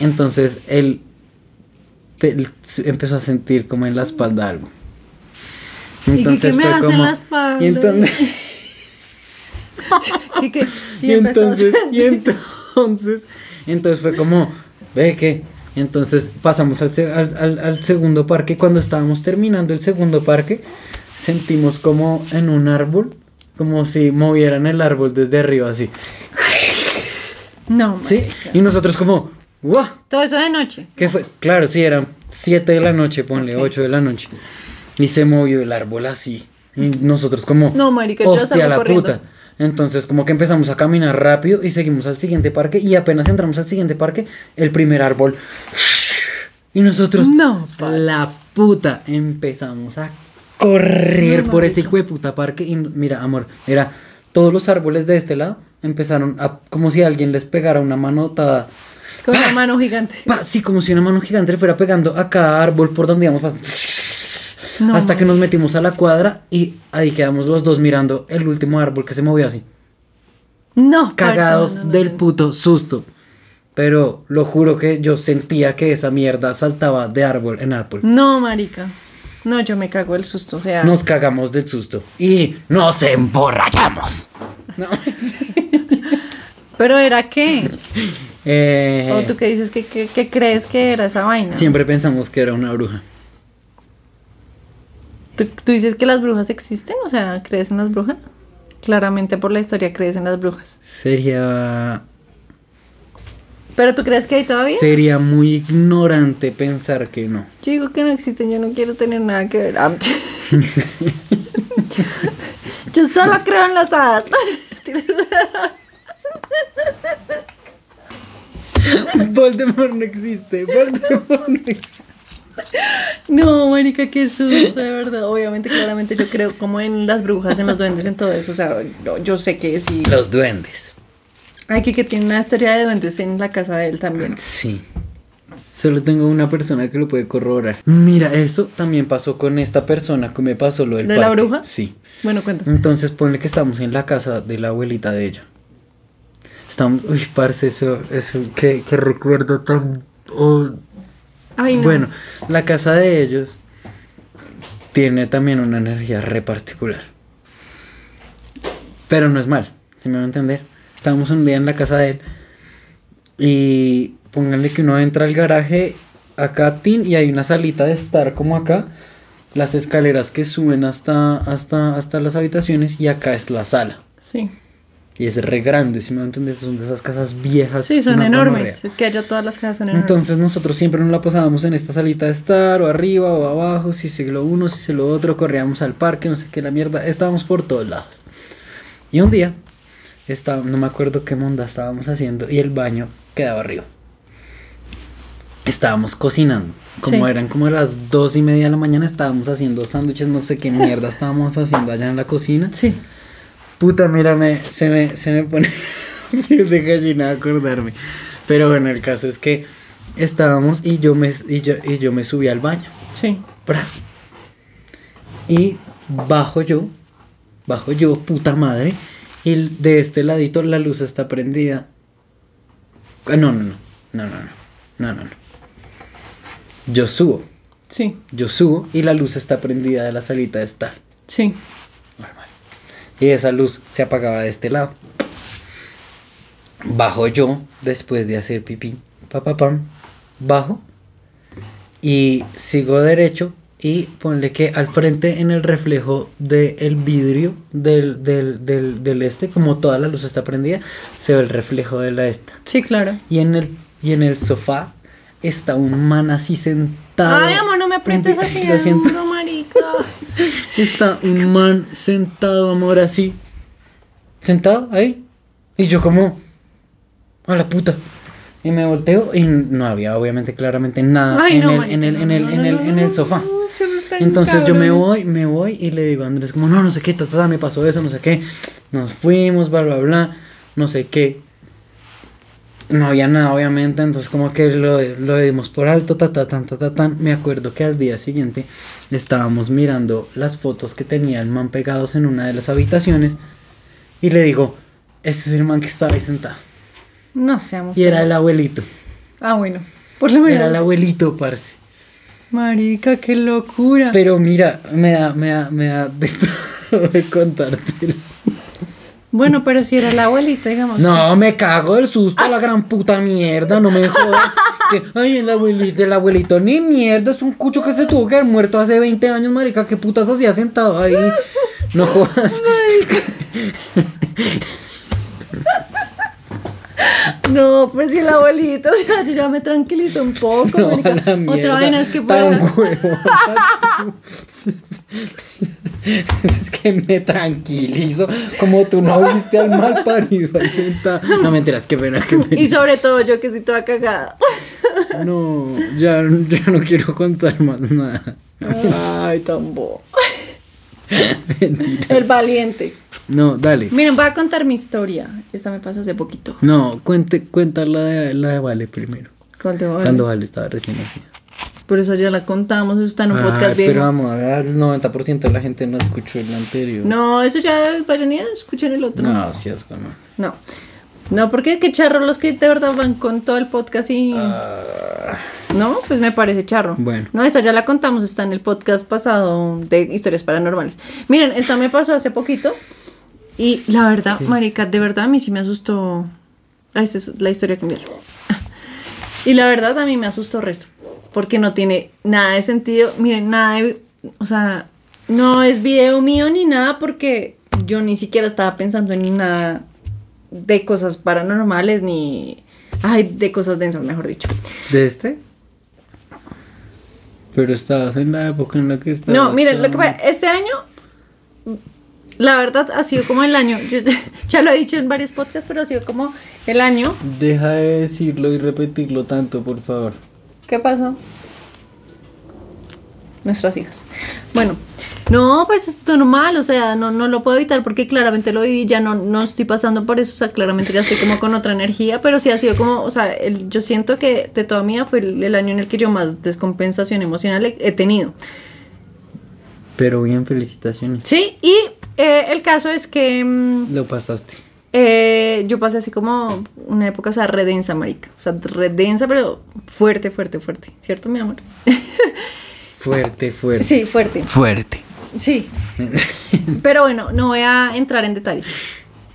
S2: Entonces él, él empezó a sentir como en la espalda algo.
S1: ¿Y qué- qué me hace en la espalda?
S2: Y entonces,
S1: ¿Y,
S2: entonces, y entonces, entonces fue como, ve que, entonces pasamos al, al, segundo parque. Cuando estábamos terminando el segundo parque, sentimos como en un árbol, como si movieran el árbol desde arriba así.
S1: No,
S2: ¿Sí?
S1: marica.
S2: Y nosotros como, ¡guau!
S1: Todo eso de noche.
S2: ¿Qué fue? Claro, sí, eran 7 de la noche, ponle,
S1: Ok.
S2: 8 de la noche. Y se movió el árbol así. Y nosotros como,
S1: No, marica, yo
S2: hostia
S1: salgo
S2: la
S1: corriendo.
S2: puta. Entonces como que empezamos a caminar rápido y seguimos al siguiente parque y apenas entramos al siguiente parque, el primer árbol. Y nosotros,
S1: No, parce.
S2: la puta, empezamos a correr
S1: No,
S2: por ese hijo de puta parque. Y mira, amor, era todos los árboles de este lado empezaron a, como si alguien les pegara una manotada.
S1: Con una mano gigante.
S2: Sí, como si una mano gigante le fuera pegando a cada árbol por donde íbamos pasando.
S1: No,
S2: Hasta que nos metimos a la cuadra y ahí quedamos los dos mirando el último árbol que se movió así.
S1: No,
S2: Cagados
S1: no,
S2: del puto susto. Pero lo juro que yo sentía que esa mierda saltaba de árbol en árbol.
S1: No, marica. No, yo me cago el susto, o sea.
S2: Nos cagamos del susto. Y nos emborrachamos. No.
S1: Pero era qué?
S2: Eh,
S1: ¿O tú qué dices que, que- que crees que era esa vaina?
S2: Siempre pensamos que era una bruja.
S1: ¿Tú, tú dices que las brujas existen? O sea, ¿crees en las brujas? Claramente por la historia crees en las brujas.
S2: Sería
S1: ¿Pero tú crees que hay todavía?
S2: Sería muy ignorante pensar que no.
S1: Yo digo que no existen, yo no quiero tener nada que ver. Ah, yo solo creo en las hadas.
S2: Voldemort no existe. Voldemort no existe.
S1: No, marica, qué susto, de verdad. Obviamente, claramente yo creo como en las brujas, en los duendes, en todo eso. O sea, yo, yo sé que sí.
S2: Los duendes.
S1: Aquí que tiene una historia de duendes en la casa de él también.
S2: Sí. Solo tengo una persona que lo puede corroborar. Mira, eso también pasó con esta persona que me pasó lo del
S1: ¿Lo de la
S2: parque.
S1: bruja?
S2: Sí.
S1: Bueno, cuenta.
S2: Entonces ponle que estamos en la casa de la abuelita de ella. Estamos, uy, parce, eso, eso, qué, qué recuerdo tan... oh,
S1: Ay, no.
S2: Bueno, la casa de ellos tiene también una energía re particular. Pero no es mal, si me va a entender. Estábamos un día en la casa de él y pónganle que uno entra al garaje acá, tin, y hay una salita de estar como acá. Las escaleras que suben hasta, hasta, hasta las habitaciones y acá es la sala.
S1: Sí.
S2: Y es re grande, si me va a entender. Son de esas casas viejas.
S1: Sí, son enormes.
S2: gonorrea.
S1: Es que allá todas las casas son enormes.
S2: Entonces nosotros siempre nos la pasábamos en esta salita de estar, o arriba, o abajo, si se lo uno, si se lo otro, corríamos al parque, no sé qué, la mierda, estábamos por todos lados. Y un día, estaba, no me acuerdo qué monda estábamos haciendo, y el baño quedaba arriba. Estábamos cocinando, como
S1: Sí.
S2: eran como las dos y media de la mañana, estábamos haciendo sándwiches, no sé qué mierda estábamos haciendo allá en la cocina.
S1: Sí.
S2: Puta, mírame, se me, se me pone de gallina acordarme. Pero bueno, el caso es que estábamos y yo me, y yo, y yo me subí al baño.
S1: Sí.
S2: Bras. Y bajo yo, bajo yo, puta madre. Y de este ladito la luz está prendida. Ah, No, no, no, no, no, no, no, no, no. Yo subo,
S1: Sí.
S2: yo subo y la luz está prendida de la salita de estar.
S1: Sí.
S2: Y esa luz se apagaba de este lado. Bajo yo después de hacer pipí. Pa, pa, pam. Bajo. Y sigo derecho. Y ponle que al frente en el reflejo del vidrio del, del, del, del este, como toda la luz está prendida, se ve el reflejo de la esta.
S1: Sí, claro.
S2: Y en el, y en el sofá está un man así sentado.
S1: Ay, amor, no me aprietes así.
S2: Lo siento.
S1: No, marica.
S2: Está un man sentado, amor, así. Sentado ahí. Y yo como... A la puta. Y me volteo y no había obviamente claramente nada
S1: Ay,
S2: en,
S1: no,
S2: el, en, el, en, en, en sofá. Entonces yo me voy, me voy y le digo a Andrés como, no, no sé qué, ta, ta, ta, me pasó eso, no sé qué. Nos fuimos, bla, bla, bla. no sé qué. No había nada, obviamente, entonces como que lo, lo dimos por alto, ta, ta, tan, ta, ta, tan. Me acuerdo que al día siguiente estábamos mirando las fotos que tenía el man pegados en una de las habitaciones y le digo, este es el man que estaba ahí sentado.
S1: No seamos.
S2: Y era el abuelito.
S1: Ah, bueno. Por lo menos.
S2: Era el abuelito, parce.
S1: Marica, qué locura.
S2: Pero mira, me da, me da, me da de todo de contártelo.
S1: Bueno, pero si era el abuelito, digamos.
S2: No, me cago del susto, la gran puta mierda, no me jodas. Que, ay, el abuelito, el abuelito, ni mierda, es un cucho que se tuvo que haber muerto hace 20 años, marica, qué putas hacía sentado ahí. No jodas.
S1: No, pues si el abuelito, o sea, yo ya me tranquilizo un poco.
S2: No, la.
S1: Otra vaina es que
S2: huevón. es que me tranquilizo. Como tú no viste al mal parido ahí sentado. No me enteras, qué pena, qué pena.
S1: Y sobre todo yo que soy toda cagada.
S2: No, ya, ya no quiero contar más nada.
S1: Ay, tan bobo.
S2: Mentira.
S1: El valiente.
S2: No, dale.
S1: Miren, voy a contar mi historia. Esta me pasó hace poquito.
S2: No, cuente, cuenta la de, la de Vale primero. Cuando Vale estaba recién así.
S1: Por eso ya la contamos, eso está en un podcast viejo.
S2: pero vamos, a el 90% de la gente no escuchó el anterior.
S1: No, eso ya vayan y escuchen el otro.
S2: No, sí es como.
S1: No. No, porque qué charro los que de verdad van con todo el podcast y. No, pues me parece charro.
S2: Bueno.
S1: No, esa ya la contamos, está en el podcast pasado de historias paranormales. Miren, esta me pasó hace poquito y la verdad, marica, de verdad a mí sí me asustó. Ah, esa es la historia que enviaron. Y la verdad a mí me asustó el resto, porque no tiene nada de sentido. Miren, nada de, o sea, no es video mío ni nada porque yo ni siquiera estaba pensando en nada de cosas paranormales ni ay, de cosas densas, mejor dicho.
S2: ¿De este? Pero estabas en la época en la que estabas.
S1: No, miren, lo que pasa, este año, la verdad, ha sido como el año, yo ya lo he dicho en varios podcasts, pero ha sido como el año.
S2: Deja de decirlo y repetirlo tanto, por favor.
S1: ¿Qué pasó? Nuestras hijas. Bueno, no, pues es normal, o sea, no, no lo puedo evitar porque claramente lo viví, ya no, no estoy pasando por eso, o sea, claramente ya estoy como con otra energía, pero sí ha sido como, o sea, el- yo siento que de toda mi vida fue el, el año en el que yo más descompensación emocional he- he tenido.
S2: Pero bien, felicitaciones.
S1: Sí, y eh, el caso es que mm,
S2: Lo pasaste.
S1: Eh, yo pasé así como una época, o sea, redensa, marica. O sea, redensa, pero fuerte, fuerte, fuerte. ¿Cierto, mi amor?
S2: Fuerte, fuerte.
S1: Sí, fuerte.
S2: Fuerte.
S1: Sí. Pero bueno, no voy a entrar en detalles.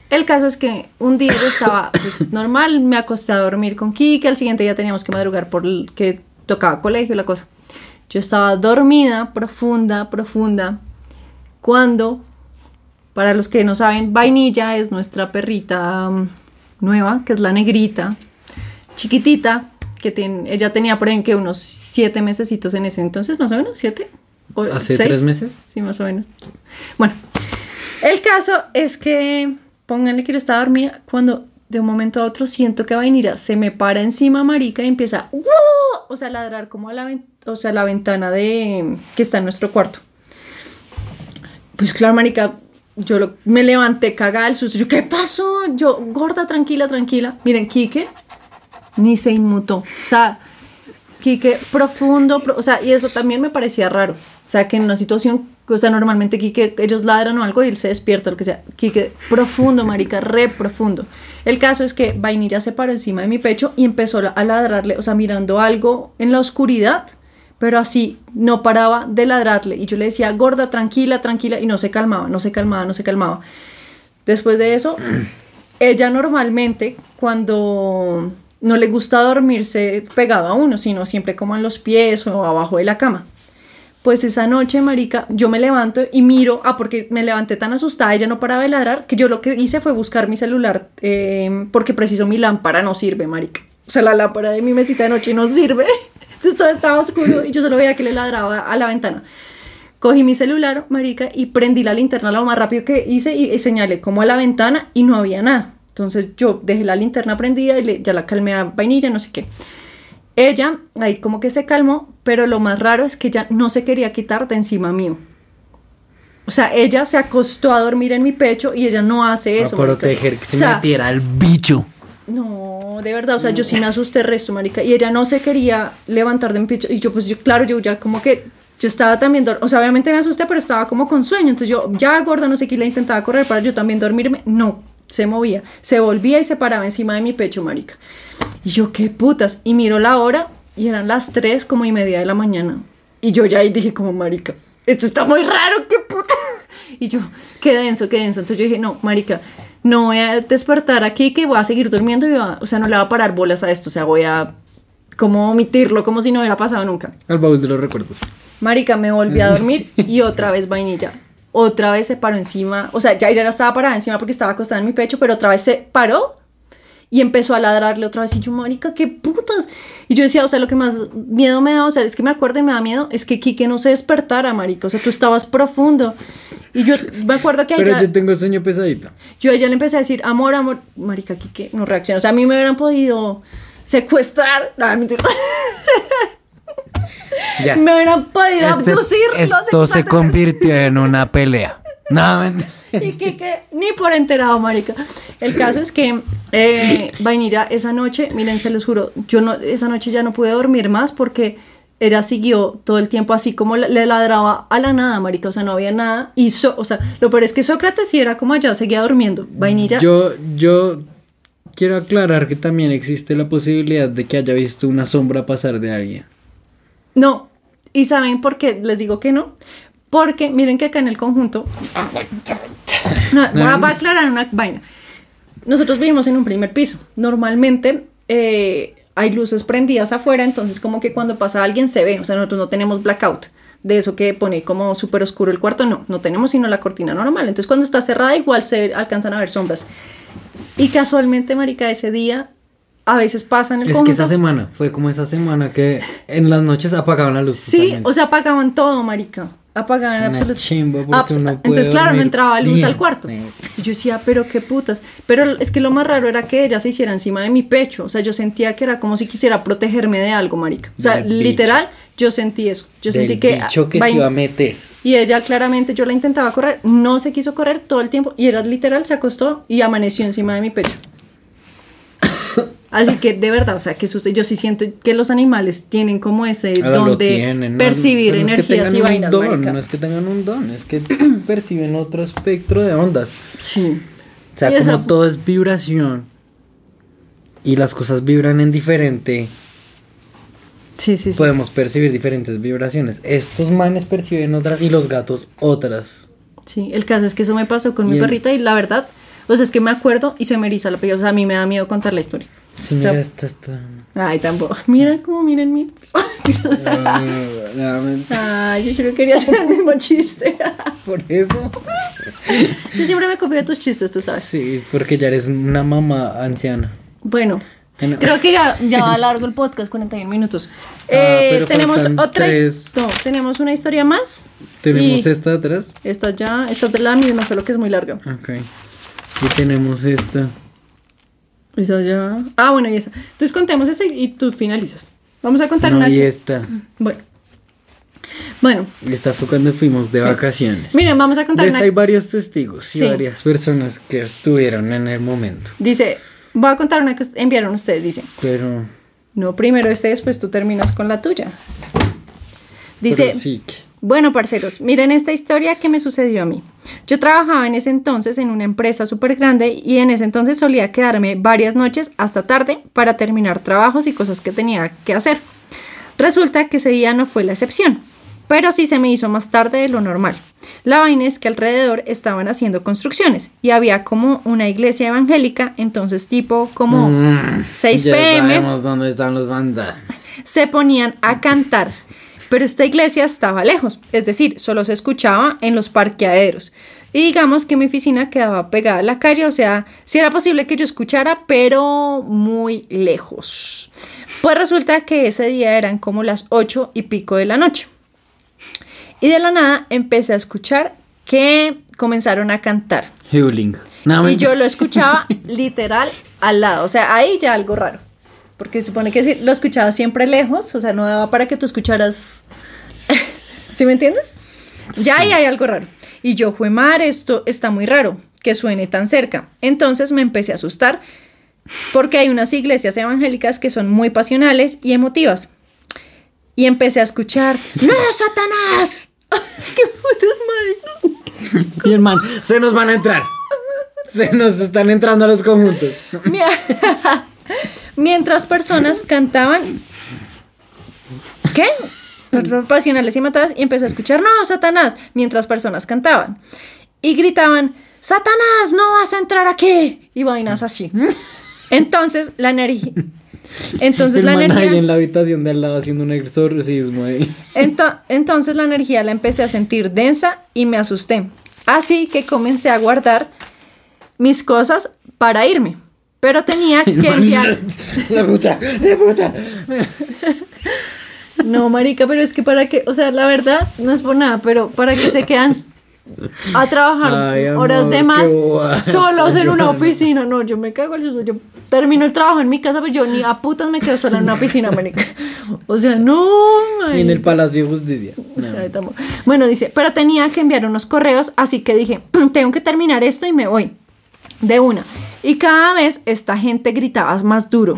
S1: El caso es que un día yo estaba pues, normal, me acosté a dormir con Kike, al siguiente día teníamos que madrugar por el que tocaba colegio, la cosa. Yo estaba dormida, profunda, profunda, cuando, para los que no saben, Vainilla es nuestra perrita mm, nueva, que es la negrita, chiquitita, que tiene, ella tenía por ejemplo que unos siete mesecitos en ese entonces, más o menos, siete. o
S2: ¿Hace
S1: seis.
S2: tres meses?
S1: Sí, más o menos. Bueno, el caso es que, pónganle que yo estaba dormida, cuando de un momento a otro siento que Vainilla se me para encima, marica, y empieza, "¡Wow!", o sea, a ladrar como a la, o sea, la ventana de que está en nuestro cuarto. Pues claro, marica, yo lo- me levanté cagada del susto. Yo, ¿qué pasó? Yo, gorda, tranquila, tranquila. Miren, Quique ni se inmutó. O sea, Quique profundo, pro- o sea, y eso también me parecía raro. O sea, que en una situación, o sea, normalmente Quique, ellos ladran o algo y él se despierta, lo que sea. Quique, profundo, marica, re profundo. El caso es que Vainilla se paró encima de mi pecho y empezó a ladrarle, o sea, mirando algo en la oscuridad, pero así no paraba de ladrarle. Y yo le decía, gorda, tranquila, tranquila, y no se calmaba, no se calmaba, no se calmaba. Después de eso, ella normalmente cuando no le gusta dormirse pegado a uno, sino siempre como en los pies o abajo de la cama. Pues esa noche, marica, yo me levanto y miro, ah, porque me levanté tan asustada, ella no paraba de ladrar, que yo lo que hice fue buscar mi celular, eh, porque preciso mi lámpara no sirve, marica. O sea, la lámpara de mi mesita de noche no sirve. Entonces todo estaba oscuro y yo solo veía que le ladraba a la ventana. Cogí mi celular, marica, y prendí la linterna lo más rápido que hice y, y señalé como a la ventana y no había nada. Entonces yo dejé la linterna prendida y le- ya la calmé a vainilla, no sé qué. Ella ahí como que se calmó, pero lo más raro es que ella no se quería quitar de encima mío. O sea, ella se acostó a dormir en mi pecho y ella no hace eso.
S2: Para proteger que se
S1: O sea,
S2: metiera el bicho.
S1: No, de verdad, o sea, yo sí me asusté resto, marica. Y ella no se quería levantar de mi pecho. Y yo, pues, yo, claro, yo ya como que, yo estaba también, o sea, obviamente me asusté, pero estaba como con sueño. Entonces yo, ya gorda, no sé qué, la intentaba correr para yo también dormirme. No, se movía. Se volvía y se paraba encima de mi pecho, marica. Y yo, qué putas. Y miro la hora y eran las 3 como y media de la mañana. Y yo ya ahí dije como, marica, esto está muy raro, qué puta. Y yo, qué denso, qué denso. Entonces yo dije, no, marica, no voy a despertar aquí, que voy a seguir durmiendo y va- o sea, no le va a parar bolas a esto. O sea, voy a como omitirlo, como si no hubiera pasado nunca.
S2: Al baúl de los recuerdos.
S1: Marica, me volví a dormir y otra vez vainilla. Otra vez se paró encima, o sea, ya ella ya estaba parada encima porque estaba acostada en mi pecho, pero otra vez se paró y empezó a ladrarle otra vez. Y yo, marica, qué putas. Y yo decía, o sea, lo que más miedo me da, o sea, es que me acuerdo y me da miedo, es que Kike no se despertara, marica. O sea, tú estabas profundo. Y yo me acuerdo que
S2: Pero
S1: ella,
S2: yo tengo sueño pesadito.
S1: yo a ella le empecé a decir, amor, amor, marica, Kike no reacciona. O sea, a mí me hubieran podido secuestrar. No, mentira.
S2: Ya.
S1: me hubieran podido
S2: Este-
S1: abducir.
S2: esto se convirtió en una pelea. No, mentira.
S1: Y que, que ni por enterado, marica. El caso es que eh, Vainilla esa noche, miren, se los juro, yo no, esa noche ya no pude dormir más porque ella siguió todo el tiempo así como le le ladraba a la nada, marica, o sea, no había nada. Y, so- o sea, lo peor es que Sócrates sí era como allá, seguía durmiendo. Vainilla,
S2: Yo, yo quiero aclarar que también existe la posibilidad de que haya visto una sombra pasar de alguien.
S1: no. ¿Y saben por qué les digo que no? Porque miren que acá en el conjunto, no, voy a aclarar una vaina. Nosotros vivimos en un primer piso. Normalmente eh, hay luces prendidas afuera, entonces como que cuando pasa alguien se ve. O sea, nosotros no tenemos blackout. De eso que pone como súper oscuro el cuarto, no, no tenemos sino la cortina normal. Entonces cuando está cerrada igual se alcanzan a ver sombras. Y casualmente, marica, ese día a veces pasa en el
S2: Es que
S1: conjunto.
S2: esa semana, fue como esa semana que en las noches apagaban la luz.
S1: Sí,
S2: totalmente.
S1: o sea, apagaban todo, marica. Apagaban absolutamente.
S2: porque uno puede
S1: Entonces, claro, no entraba luz
S2: bien.
S1: al cuarto. Y yo decía, pero qué putas. Pero es que lo más raro era que ella se hiciera encima de mi pecho. O sea, yo sentía que era como si quisiera protegerme de algo, marica. O sea,
S2: Del bicho.
S1: literal, yo sentí eso. Yo
S2: Del
S1: sentí que.
S2: bicho que se iba a meter.
S1: Y ella claramente, yo la intentaba correr, no se quiso correr todo el tiempo. Y ella literal se acostó y amaneció encima de mi pecho. Así que de verdad, o sea, que susto. Yo sí siento que los animales tienen como ese
S2: Ah,
S1: don de
S2: tienen, no-
S1: percibir
S2: no es que
S1: energías y vainas.
S2: don,
S1: marica.
S2: No es que tengan un don, es que perciben otro espectro de ondas.
S1: Sí.
S2: O sea, como
S1: esa-
S2: todo es vibración y las cosas vibran en diferente,
S1: Sí, sí, sí.
S2: podemos percibir diferentes vibraciones. Estos manes perciben otras y los gatos otras.
S1: Sí, el caso es que eso me pasó con
S2: Y
S1: mi
S2: el-
S1: perrita y la verdad, o sea, es que me acuerdo y se me eriza la piel. O sea, a mí me da miedo contar la historia.
S2: Sí,
S1: O sea,
S2: mira, esta está...
S1: Ay, tampoco. Mira cómo miren mi. Ay, yo solo quería hacer el mismo chiste.
S2: Por eso.
S1: Yo siempre me copio de tus chistes, tú sabes.
S2: Sí, porque ya eres una mamá anciana.
S1: Bueno, creo que ya, ya va largo el podcast, 41 minutos.
S2: Ah,
S1: Eh, tenemos otra. No, tenemos una historia más.
S2: Tenemos esta atrás.
S1: Esta ya, esta es la misma, solo que es muy larga.
S2: Ok. Y tenemos esta.
S1: Esa ya. Ah, bueno, y esa. Entonces contemos esa y tú finalizas. Vamos a contar
S2: No,
S1: una.
S2: y esta.
S1: Bueno. Bueno,
S2: Esta fue cuando fuimos de
S1: Sí.
S2: vacaciones.
S1: miren, vamos a contar una.
S2: hay varios testigos y
S1: Sí.
S2: varias personas que estuvieron en el momento.
S1: Dice, voy a contar una que enviaron ustedes, dice.
S2: Pero,
S1: No, primero este, después tú terminas con la tuya. Dice,
S2: pero sí que-
S1: bueno, parceros, miren esta historia que me sucedió a mí. Yo trabajaba en ese entonces en una empresa súper grande y en ese entonces solía quedarme varias noches hasta tarde para terminar trabajos y cosas que tenía que hacer. Resulta que ese día no fue la excepción, pero sí se me hizo más tarde de lo normal. La vaina es que alrededor estaban haciendo construcciones y había como una iglesia evangélica, entonces tipo como 6
S2: Mm, ya
S1: pm
S2: sabemos dónde están los bandas.
S1: se ponían a cantar. Pero esta iglesia estaba lejos, es decir, solo se escuchaba en los parqueaderos. Y digamos que mi oficina quedaba pegada a la calle, o sea, sí era posible que yo escuchara, pero muy lejos. Pues resulta que ese día eran como las ocho y pico de la noche. Y de la nada empecé a escuchar que comenzaron a cantar.
S2: Hewling. No,
S1: Y yo lo escuchaba literal al lado. O sea, ahí ya algo raro. Porque se supone que si lo escuchaba siempre lejos, o sea, no daba para que tú escucharas. ¿Sí me entiendes? Ya ahí hay algo raro. Y yo, fue mar, esto está muy raro, que suene tan cerca. Entonces me empecé a asustar porque hay unas iglesias evangélicas que son muy pasionales y emotivas. Y empecé a escuchar, ¡No, Satanás! ¡Qué putas madre!
S2: Y el man, se nos van a entrar. Se nos están entrando a los conjuntos.
S1: Mientras personas cantaban. ¿Qué? Pasionales y matadas. Y empecé a escuchar, no, Satanás. Mientras personas cantaban. Y gritaban, Satanás, no vas a entrar aquí. Y vainas así. Entonces la energía. Entonces
S2: el
S1: la energía.
S2: ahí en la habitación de al lado haciendo un exorcismo ahí.
S1: Ento- entonces la energía la empecé a sentir densa y me asusté. Así que comencé a guardar mis cosas para irme. Pero tenía que enviar.
S2: La puta, la puta.
S1: No, marica, pero es que para que, o sea, la verdad no es por nada, pero para que se quedan a trabajar
S2: Ay, amor,
S1: horas de más solos en una oficina. No, yo me cago el susto. Yo termino el trabajo en mi casa, pero yo ni a putas me quedo sola en una oficina, marica. O sea, no,
S2: Y en el
S1: marica.
S2: Palacio de Justicia. No.
S1: Bueno, dice, pero tenía que enviar unos correos, así que dije, tengo que terminar esto y me voy. De una. Y cada vez esta gente gritaba más duro.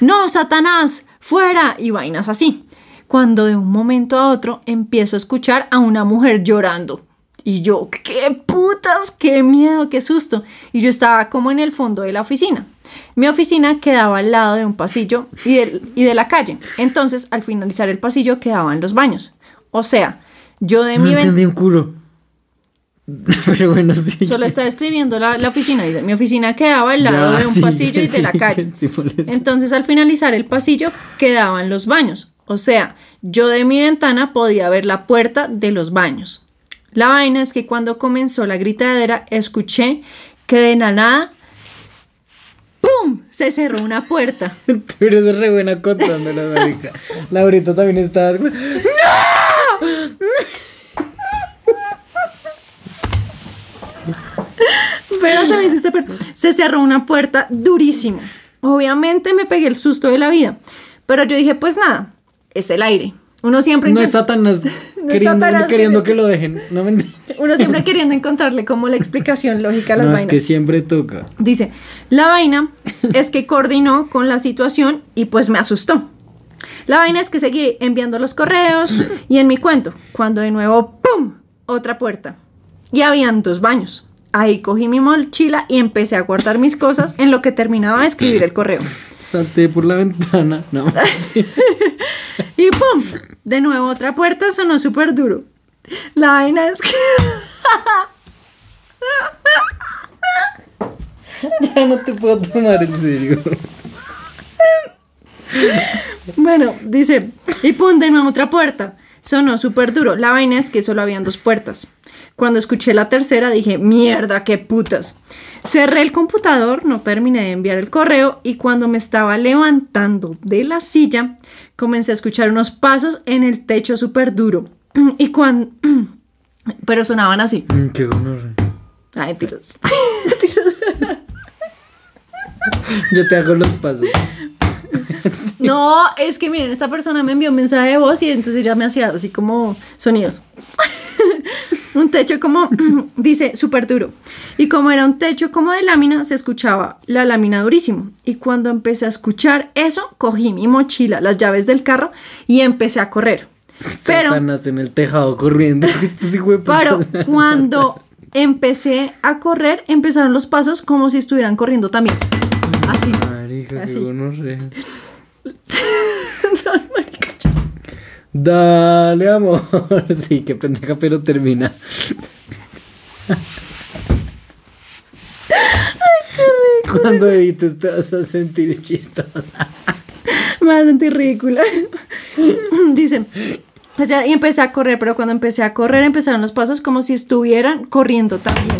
S1: No, Satanás, fuera. Y vainas así. Cuando de un momento a otro empiezo a escuchar a una mujer llorando. Y yo, qué putas, qué miedo, qué susto. Y yo estaba como en el fondo de la oficina. Mi oficina quedaba al lado de un pasillo y de, y de la calle. Entonces, al finalizar el pasillo quedaban los baños. O sea, yo de
S2: No
S1: mi
S2: entendí un culo. Pero bueno, sí.
S1: Solo está describiendo la, la oficina. Mi oficina quedaba al lado
S2: Ya,
S1: de un
S2: sí,
S1: pasillo y de la calle. Entonces, al finalizar el pasillo, quedaban los baños. O sea, yo de mi ventana podía ver la puerta de los baños. La vaina es que cuando comenzó la gritadera, escuché que de la nada, ¡pum! se cerró una puerta.
S2: Tú eres re buena contándolo, marica. Laurita también está. ¡No!
S1: Pero también hiciste, pero se cerró una puerta durísimo. Obviamente me pegué el susto de la vida. Pero yo dije, pues nada, es el aire. Uno siempre
S2: No es
S1: intenta-
S2: Satanás
S1: es
S2: queriendo,
S1: que-
S2: lo dejen. No me ent-
S1: Uno siempre queriendo encontrarle como la explicación lógica a las
S2: No, es que siempre toca.
S1: Dice, la vaina es que coordinó con la situación y pues me asustó. La vaina es que seguí enviando los correos y en mi cuento, cuando de nuevo, ¡pum! Otra puerta. Y habían dos baños. Ahí cogí mi mochila y empecé a guardar mis cosas en lo que terminaba de escribir el correo.
S2: Salté por la ventana. No.
S1: Y ¡pum! De nuevo otra puerta sonó súper duro. La vaina es que...
S2: ya no te puedo tomar en serio.
S1: Bueno, dice, y pum, de nuevo otra puerta. Sonó súper duro. La vaina es que solo habían dos puertas. Cuando escuché la tercera dije, mierda, qué putas. Cerré el computador, no terminé de enviar el correo y cuando me estaba levantando de la silla, comencé a escuchar unos pasos en el techo súper duro. Y cuando... Pero sonaban así.
S2: Mm, Qué.
S1: Ay, tiros.
S2: Yo te hago los pasos.
S1: No, es que miren, esta persona me envió un mensaje de voz y entonces ya me hacía así como sonidos. un techo como, dice, súper duro. Y como era un techo como de lámina, se escuchaba la lámina durísimo. Y cuando empecé a escuchar eso, cogí mi mochila, las llaves del carro y empecé a correr. Pero,
S2: en el tejado corriendo.
S1: Pero cuando empecé a correr, empezaron los pasos como si estuvieran corriendo también. Así.
S2: Marica,
S1: Así.
S2: qué. Dale, amor. Sí, qué pendeja, pero termina. Cuando edites te vas a sentir chistosa.
S1: Me va a sentir ridícula. Dice, y empecé a correr, pero cuando empecé a correr empezaron los pasos como si estuvieran corriendo también.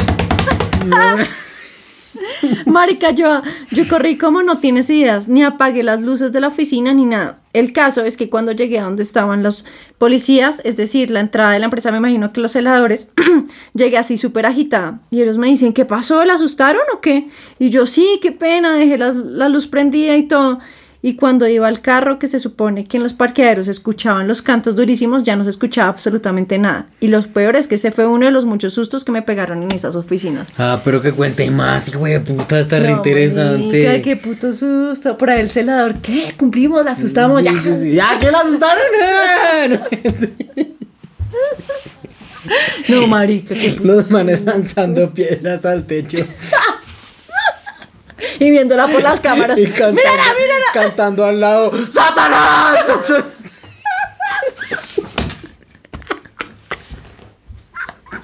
S1: Marica, yo, yo corrí como no tienes ideas, ni apagué las luces de la oficina ni nada. El caso es que cuando llegué a donde estaban los policías, es decir, la entrada de la empresa, me imagino que los celadores, llegué así súper agitada. Y ellos me dicen, ¿qué pasó? ¿La asustaron o qué? Y yo, sí, qué pena, dejé la, la luz prendida y todo. Y cuando iba al carro, que se supone que en los parqueaderos escuchaban los cantos durísimos, ya no se escuchaba absolutamente nada. Y lo peor es que ese fue uno de los muchos sustos que me pegaron en esas oficinas.
S2: Ah, pero que cuente más, hijo de puta, está re
S1: No,
S2: interesante.
S1: marica, qué puto susto. Por ahí el celador, ¿qué? Cumplimos, la asustamos,
S2: Sí,
S1: ya.
S2: sí, sí. Ya, que la asustaron.
S1: No, marica, qué puto.
S2: Los manes lanzando piedras al techo.
S1: Y viéndola por las cámaras.
S2: Y cantando,
S1: ¡Mírala, mírala!
S2: cantando al lado. ¡Satanás!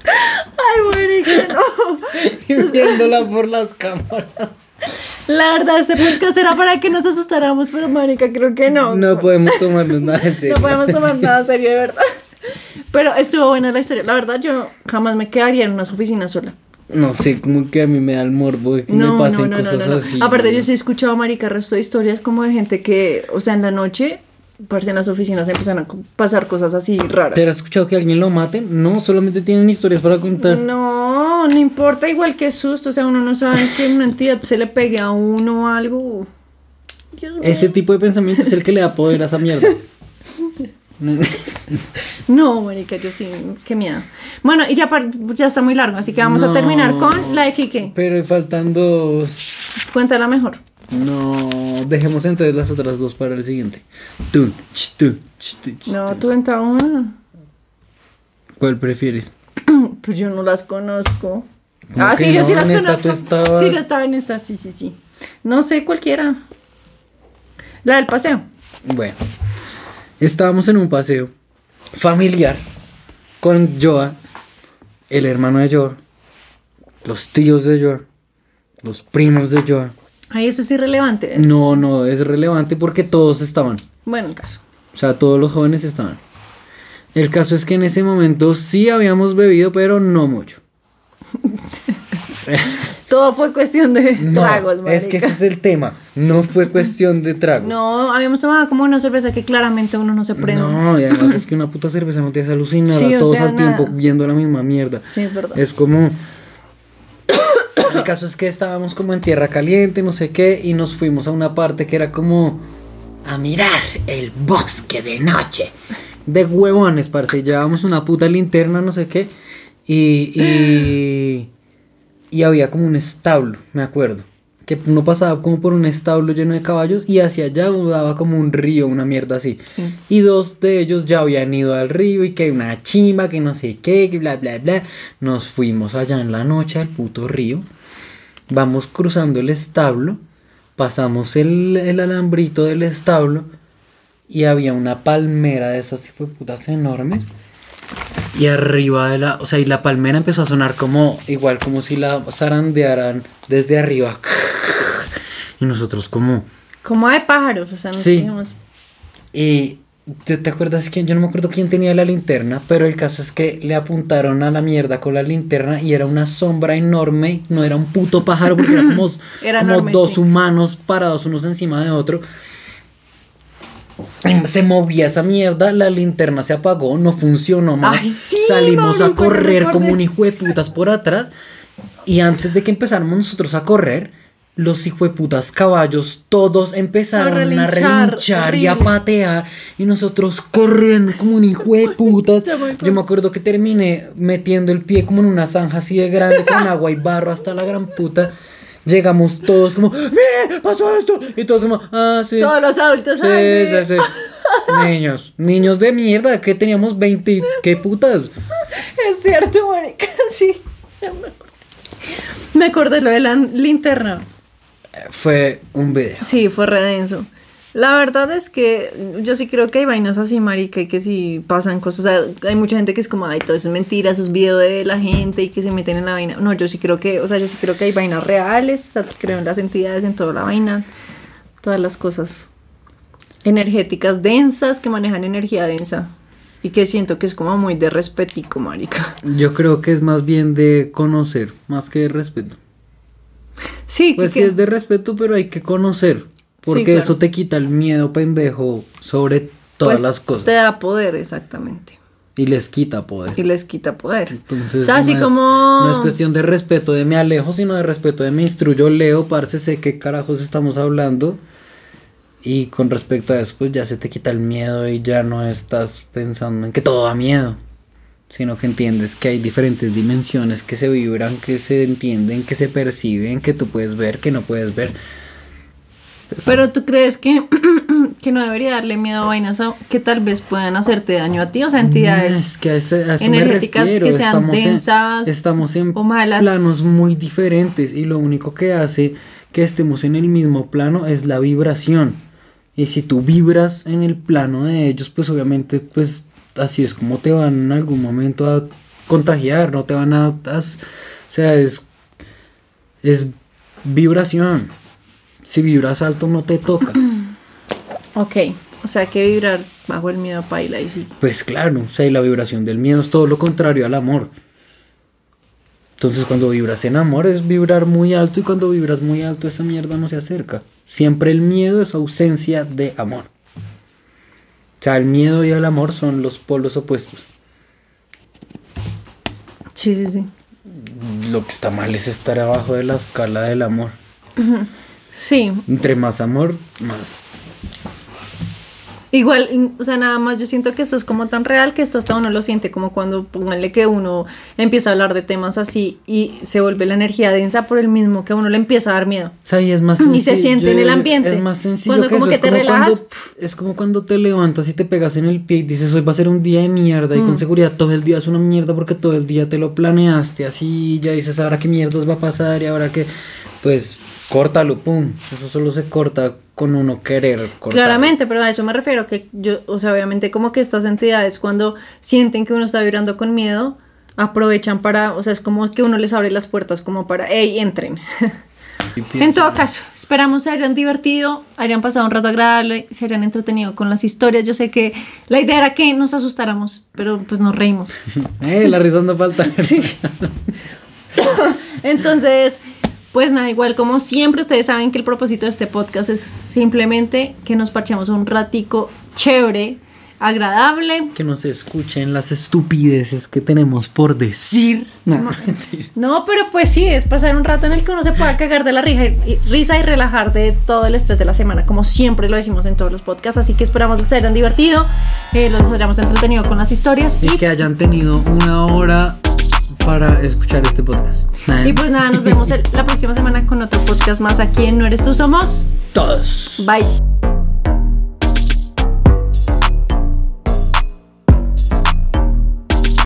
S1: Ay, marica, no.
S2: y viéndola por las cámaras.
S1: La verdad, este podcast era para que nos asustáramos, pero marica, creo que no.
S2: No podemos tomarnos nada en serio.
S1: No podemos tomar nada serio, de verdad. Pero estuvo buena la historia. La verdad, yo jamás me quedaría en unas oficinas sola.
S2: No sé, como que a mí me da el morbo de que
S1: No,
S2: me pasen
S1: no, no, no,
S2: cosas así.
S1: Aparte, yo sí he escuchado, marica, resto de historias como de gente que, o sea, en la noche, parce, en las oficinas empiezan a pasar cosas así raras.
S2: ¿Te has escuchado que alguien lo mate? No, solamente tienen historias para contar.
S1: No, no importa, igual que susto. O sea, uno no sabe que una entidad se le pegue a uno o algo. Dios.
S2: Ese tipo de pensamiento es el que le da poder a esa mierda.
S1: No, marica, yo sí, qué miedo. Bueno, y ya, ya está muy largo, así que vamos a terminar con la de Kike.
S2: Pero faltan dos.
S1: Cuéntala mejor.
S2: No, dejemos entonces las otras dos para el siguiente. Tú, ch, tú, ch, tú, ch,
S1: No,
S2: tú.
S1: venta una.
S2: ¿Cuál prefieres?
S1: Pues yo no las conozco.
S2: ¿Cómo
S1: Ah, sí, yo
S2: no?
S1: sí las conozco. Sí, yo estaba en esta, sí, sí, sí. No sé, cualquiera. La del paseo.
S2: Bueno, estábamos en un paseo familiar con Joa, el hermano de Joa, los tíos de Joa, los primos de Joa.
S1: Ay, eso es irrelevante.
S2: No, no, es relevante porque todos estaban.
S1: Bueno, el caso.
S2: O sea, todos los jóvenes estaban. El caso es que en ese momento sí habíamos bebido, pero no mucho.
S1: Todo fue cuestión de
S2: No,
S1: tragos, marica.
S2: es que ese es el tema. No fue cuestión de trago.
S1: No, habíamos tomado como una cerveza que claramente uno no se prende.
S2: No, y además es que una puta cerveza no te hace alucinar
S1: Sí,
S2: a
S1: o
S2: todos al tiempo viendo la misma mierda.
S1: Sí, es verdad.
S2: Es como. El caso es que estábamos como en tierra caliente, no sé qué, y nos fuimos a una parte que era como. A mirar el bosque de noche. De huevones, parce. Llevábamos una puta linterna, no sé qué. Y. Y, y había como un establo, me acuerdo. Que uno pasaba como por un establo lleno de caballos y hacia allá daba como un río, una mierda así.
S1: Sí.
S2: Y dos de ellos ya habían ido al río y que hay una chimba, que no sé qué, que bla, bla, bla. Nos fuimos allá en la noche al puto río. Vamos cruzando el establo. Pasamos el, el alambrito del establo. Y había una palmera de esas tipo de putas enormes. Y arriba de la, o sea, y la palmera empezó a sonar como, igual como si la zarandearan desde arriba. Y nosotros como,
S1: Como de pájaros, o sea, nos
S2: Sí. y ¿te, te acuerdas quién? Yo no me acuerdo quién tenía la linterna, pero el caso es que le apuntaron a la mierda con la linterna y era una sombra enorme, no era un puto pájaro porque era como,
S1: Era
S2: como
S1: enorme,
S2: dos
S1: sí.
S2: humanos parados unos encima de otro. Se movía esa mierda, la linterna se apagó, no funcionó más.
S1: Ay, sí,
S2: Salimos a correr como un hijo de putas por atrás. Y antes de que empezáramos nosotros a correr, los hijueputas caballos todos empezaron a
S1: relinchar,
S2: relinchar y a patear. Y nosotros corriendo como un hijo de putas. Yo me acuerdo que terminé metiendo el pie como en una zanja así de grande con agua y barro hasta la gran puta. Llegamos todos como, ¡Mire! ¡Pasó esto! Y todos como, ¡Ah, sí!
S1: todos los adultos,
S2: Sí,
S1: ay,
S2: sí, sí. Niños, niños de mierda, que teníamos 20, y- ¿qué putas?
S1: Es cierto, marica, sí. Me acordé lo de la linterna.
S2: Fue un video.
S1: Sí, fue redenso. La verdad es que yo sí creo que hay vainas así, marica, y que sí pasan cosas. O sea, hay mucha gente que es como, ay, todo eso es mentira, eso es video de la gente y que se meten en la vaina. No, yo sí creo que, o sea, yo sí creo que hay vainas reales, o sea, creo en las entidades, en toda la vaina, todas las cosas energéticas densas que manejan energía densa. Y que siento que es como muy de respetico, marica.
S2: Yo creo que es más bien de conocer, más que de respeto.
S1: Sí,
S2: Pues
S1: que,
S2: sí es de respeto, pero hay que conocer. Porque
S1: claro.
S2: eso te quita el miedo pendejo sobre todas
S1: pues,
S2: las cosas.
S1: Te da poder, exactamente.
S2: Y les quita poder.
S1: Y les quita poder.
S2: Entonces,
S1: o sea, así
S2: no es-
S1: como...
S2: No es cuestión de respeto de me alejo, sino de respeto de me instruyo, leo, parce, sé qué carajos estamos hablando. Y con respecto a eso, pues ya se te quita el miedo y ya no estás pensando en que todo da miedo, sino que entiendes que hay diferentes dimensiones que se vibran, que se entienden, que se perciben, que tú puedes ver, que no puedes ver.
S1: Pero tú crees que, que no debería darle miedo a vainas a- que tal vez puedan hacerte daño a ti, o sea, entidades
S2: Es que a ese- a eso me
S1: energéticas
S2: refiero,
S1: que sean
S2: estamos en-
S1: densas
S2: estamos en
S1: o malas.
S2: planos muy diferentes y lo único que hace que estemos en el mismo plano es la vibración. Y si tú vibras en el plano de ellos, pues obviamente, pues así es como te van en algún momento a contagiar, no te van a... a- o sea, es, es vibración. Si vibras alto no te toca.
S1: Ok, o sea, que vibrar bajo el miedo paila y sí.
S2: Pues claro, o sea, y la vibración del miedo es todo lo contrario al amor. Entonces cuando vibras en amor es vibrar muy alto y cuando vibras muy alto esa mierda no se acerca. Siempre el miedo es ausencia de amor. O sea, el miedo y el amor son los polos opuestos.
S1: Sí, sí, sí.
S2: Lo que está mal es estar abajo de la escala del amor.
S1: Sí,
S2: Entre más amor, más.
S1: Igual, o sea, nada más yo siento que esto es como tan real que esto hasta uno lo siente, como cuando pónganle que uno empieza a hablar de temas así y se vuelve la energía densa por el mismo que a uno le empieza a dar miedo.
S2: O sea, y es más
S1: Y se siente en el ambiente.
S2: Es más sencillo
S1: Cuando
S2: que
S1: como
S2: eso.
S1: que
S2: es
S1: te
S2: como
S1: relajas,
S2: Cuando, es como cuando te levantas y te pegas en el pie y dices, hoy va a ser un día de mierda. Y
S1: Mm.
S2: con seguridad todo el día es una mierda porque todo el día te lo planeaste así. Ya dices, ahora qué mierdas va a pasar y ahora que... Pues córtalo, pum. Eso solo se corta con uno querer cortar.
S1: Claramente, pero a eso me refiero, que yo, o sea, obviamente como que estas entidades cuando sienten que uno está vibrando con miedo, aprovechan para, o sea, es como que uno les abre las puertas como para, hey, entren. En todo caso, esperamos se hayan divertido, hayan pasado un rato agradable, se hayan entretenido con las historias. Yo sé que la idea era que nos asustáramos, pero pues nos reímos.
S2: Eh, la risa no falta.
S1: Sí. Entonces, pues nada, igual como siempre, ustedes saben que el propósito de este podcast es simplemente que nos parchemos un ratico chévere, agradable.
S2: Que no se escuchen las estupideces que tenemos por decir. No, mentira.
S1: No, pero pues sí, es pasar un rato en el que uno se pueda cagar de la risa y, risa y relajar de todo el estrés de la semana, como siempre lo decimos en todos los podcasts. Así que esperamos que se hayan divertido, eh, los hayamos entretenido con las historias.
S2: Y que hayan tenido una hora para escuchar este podcast.
S1: Y pues nada, nos vemos el- la próxima semana con otro podcast más aquí en No Eres Tú Somos.
S2: todos.
S1: Bye.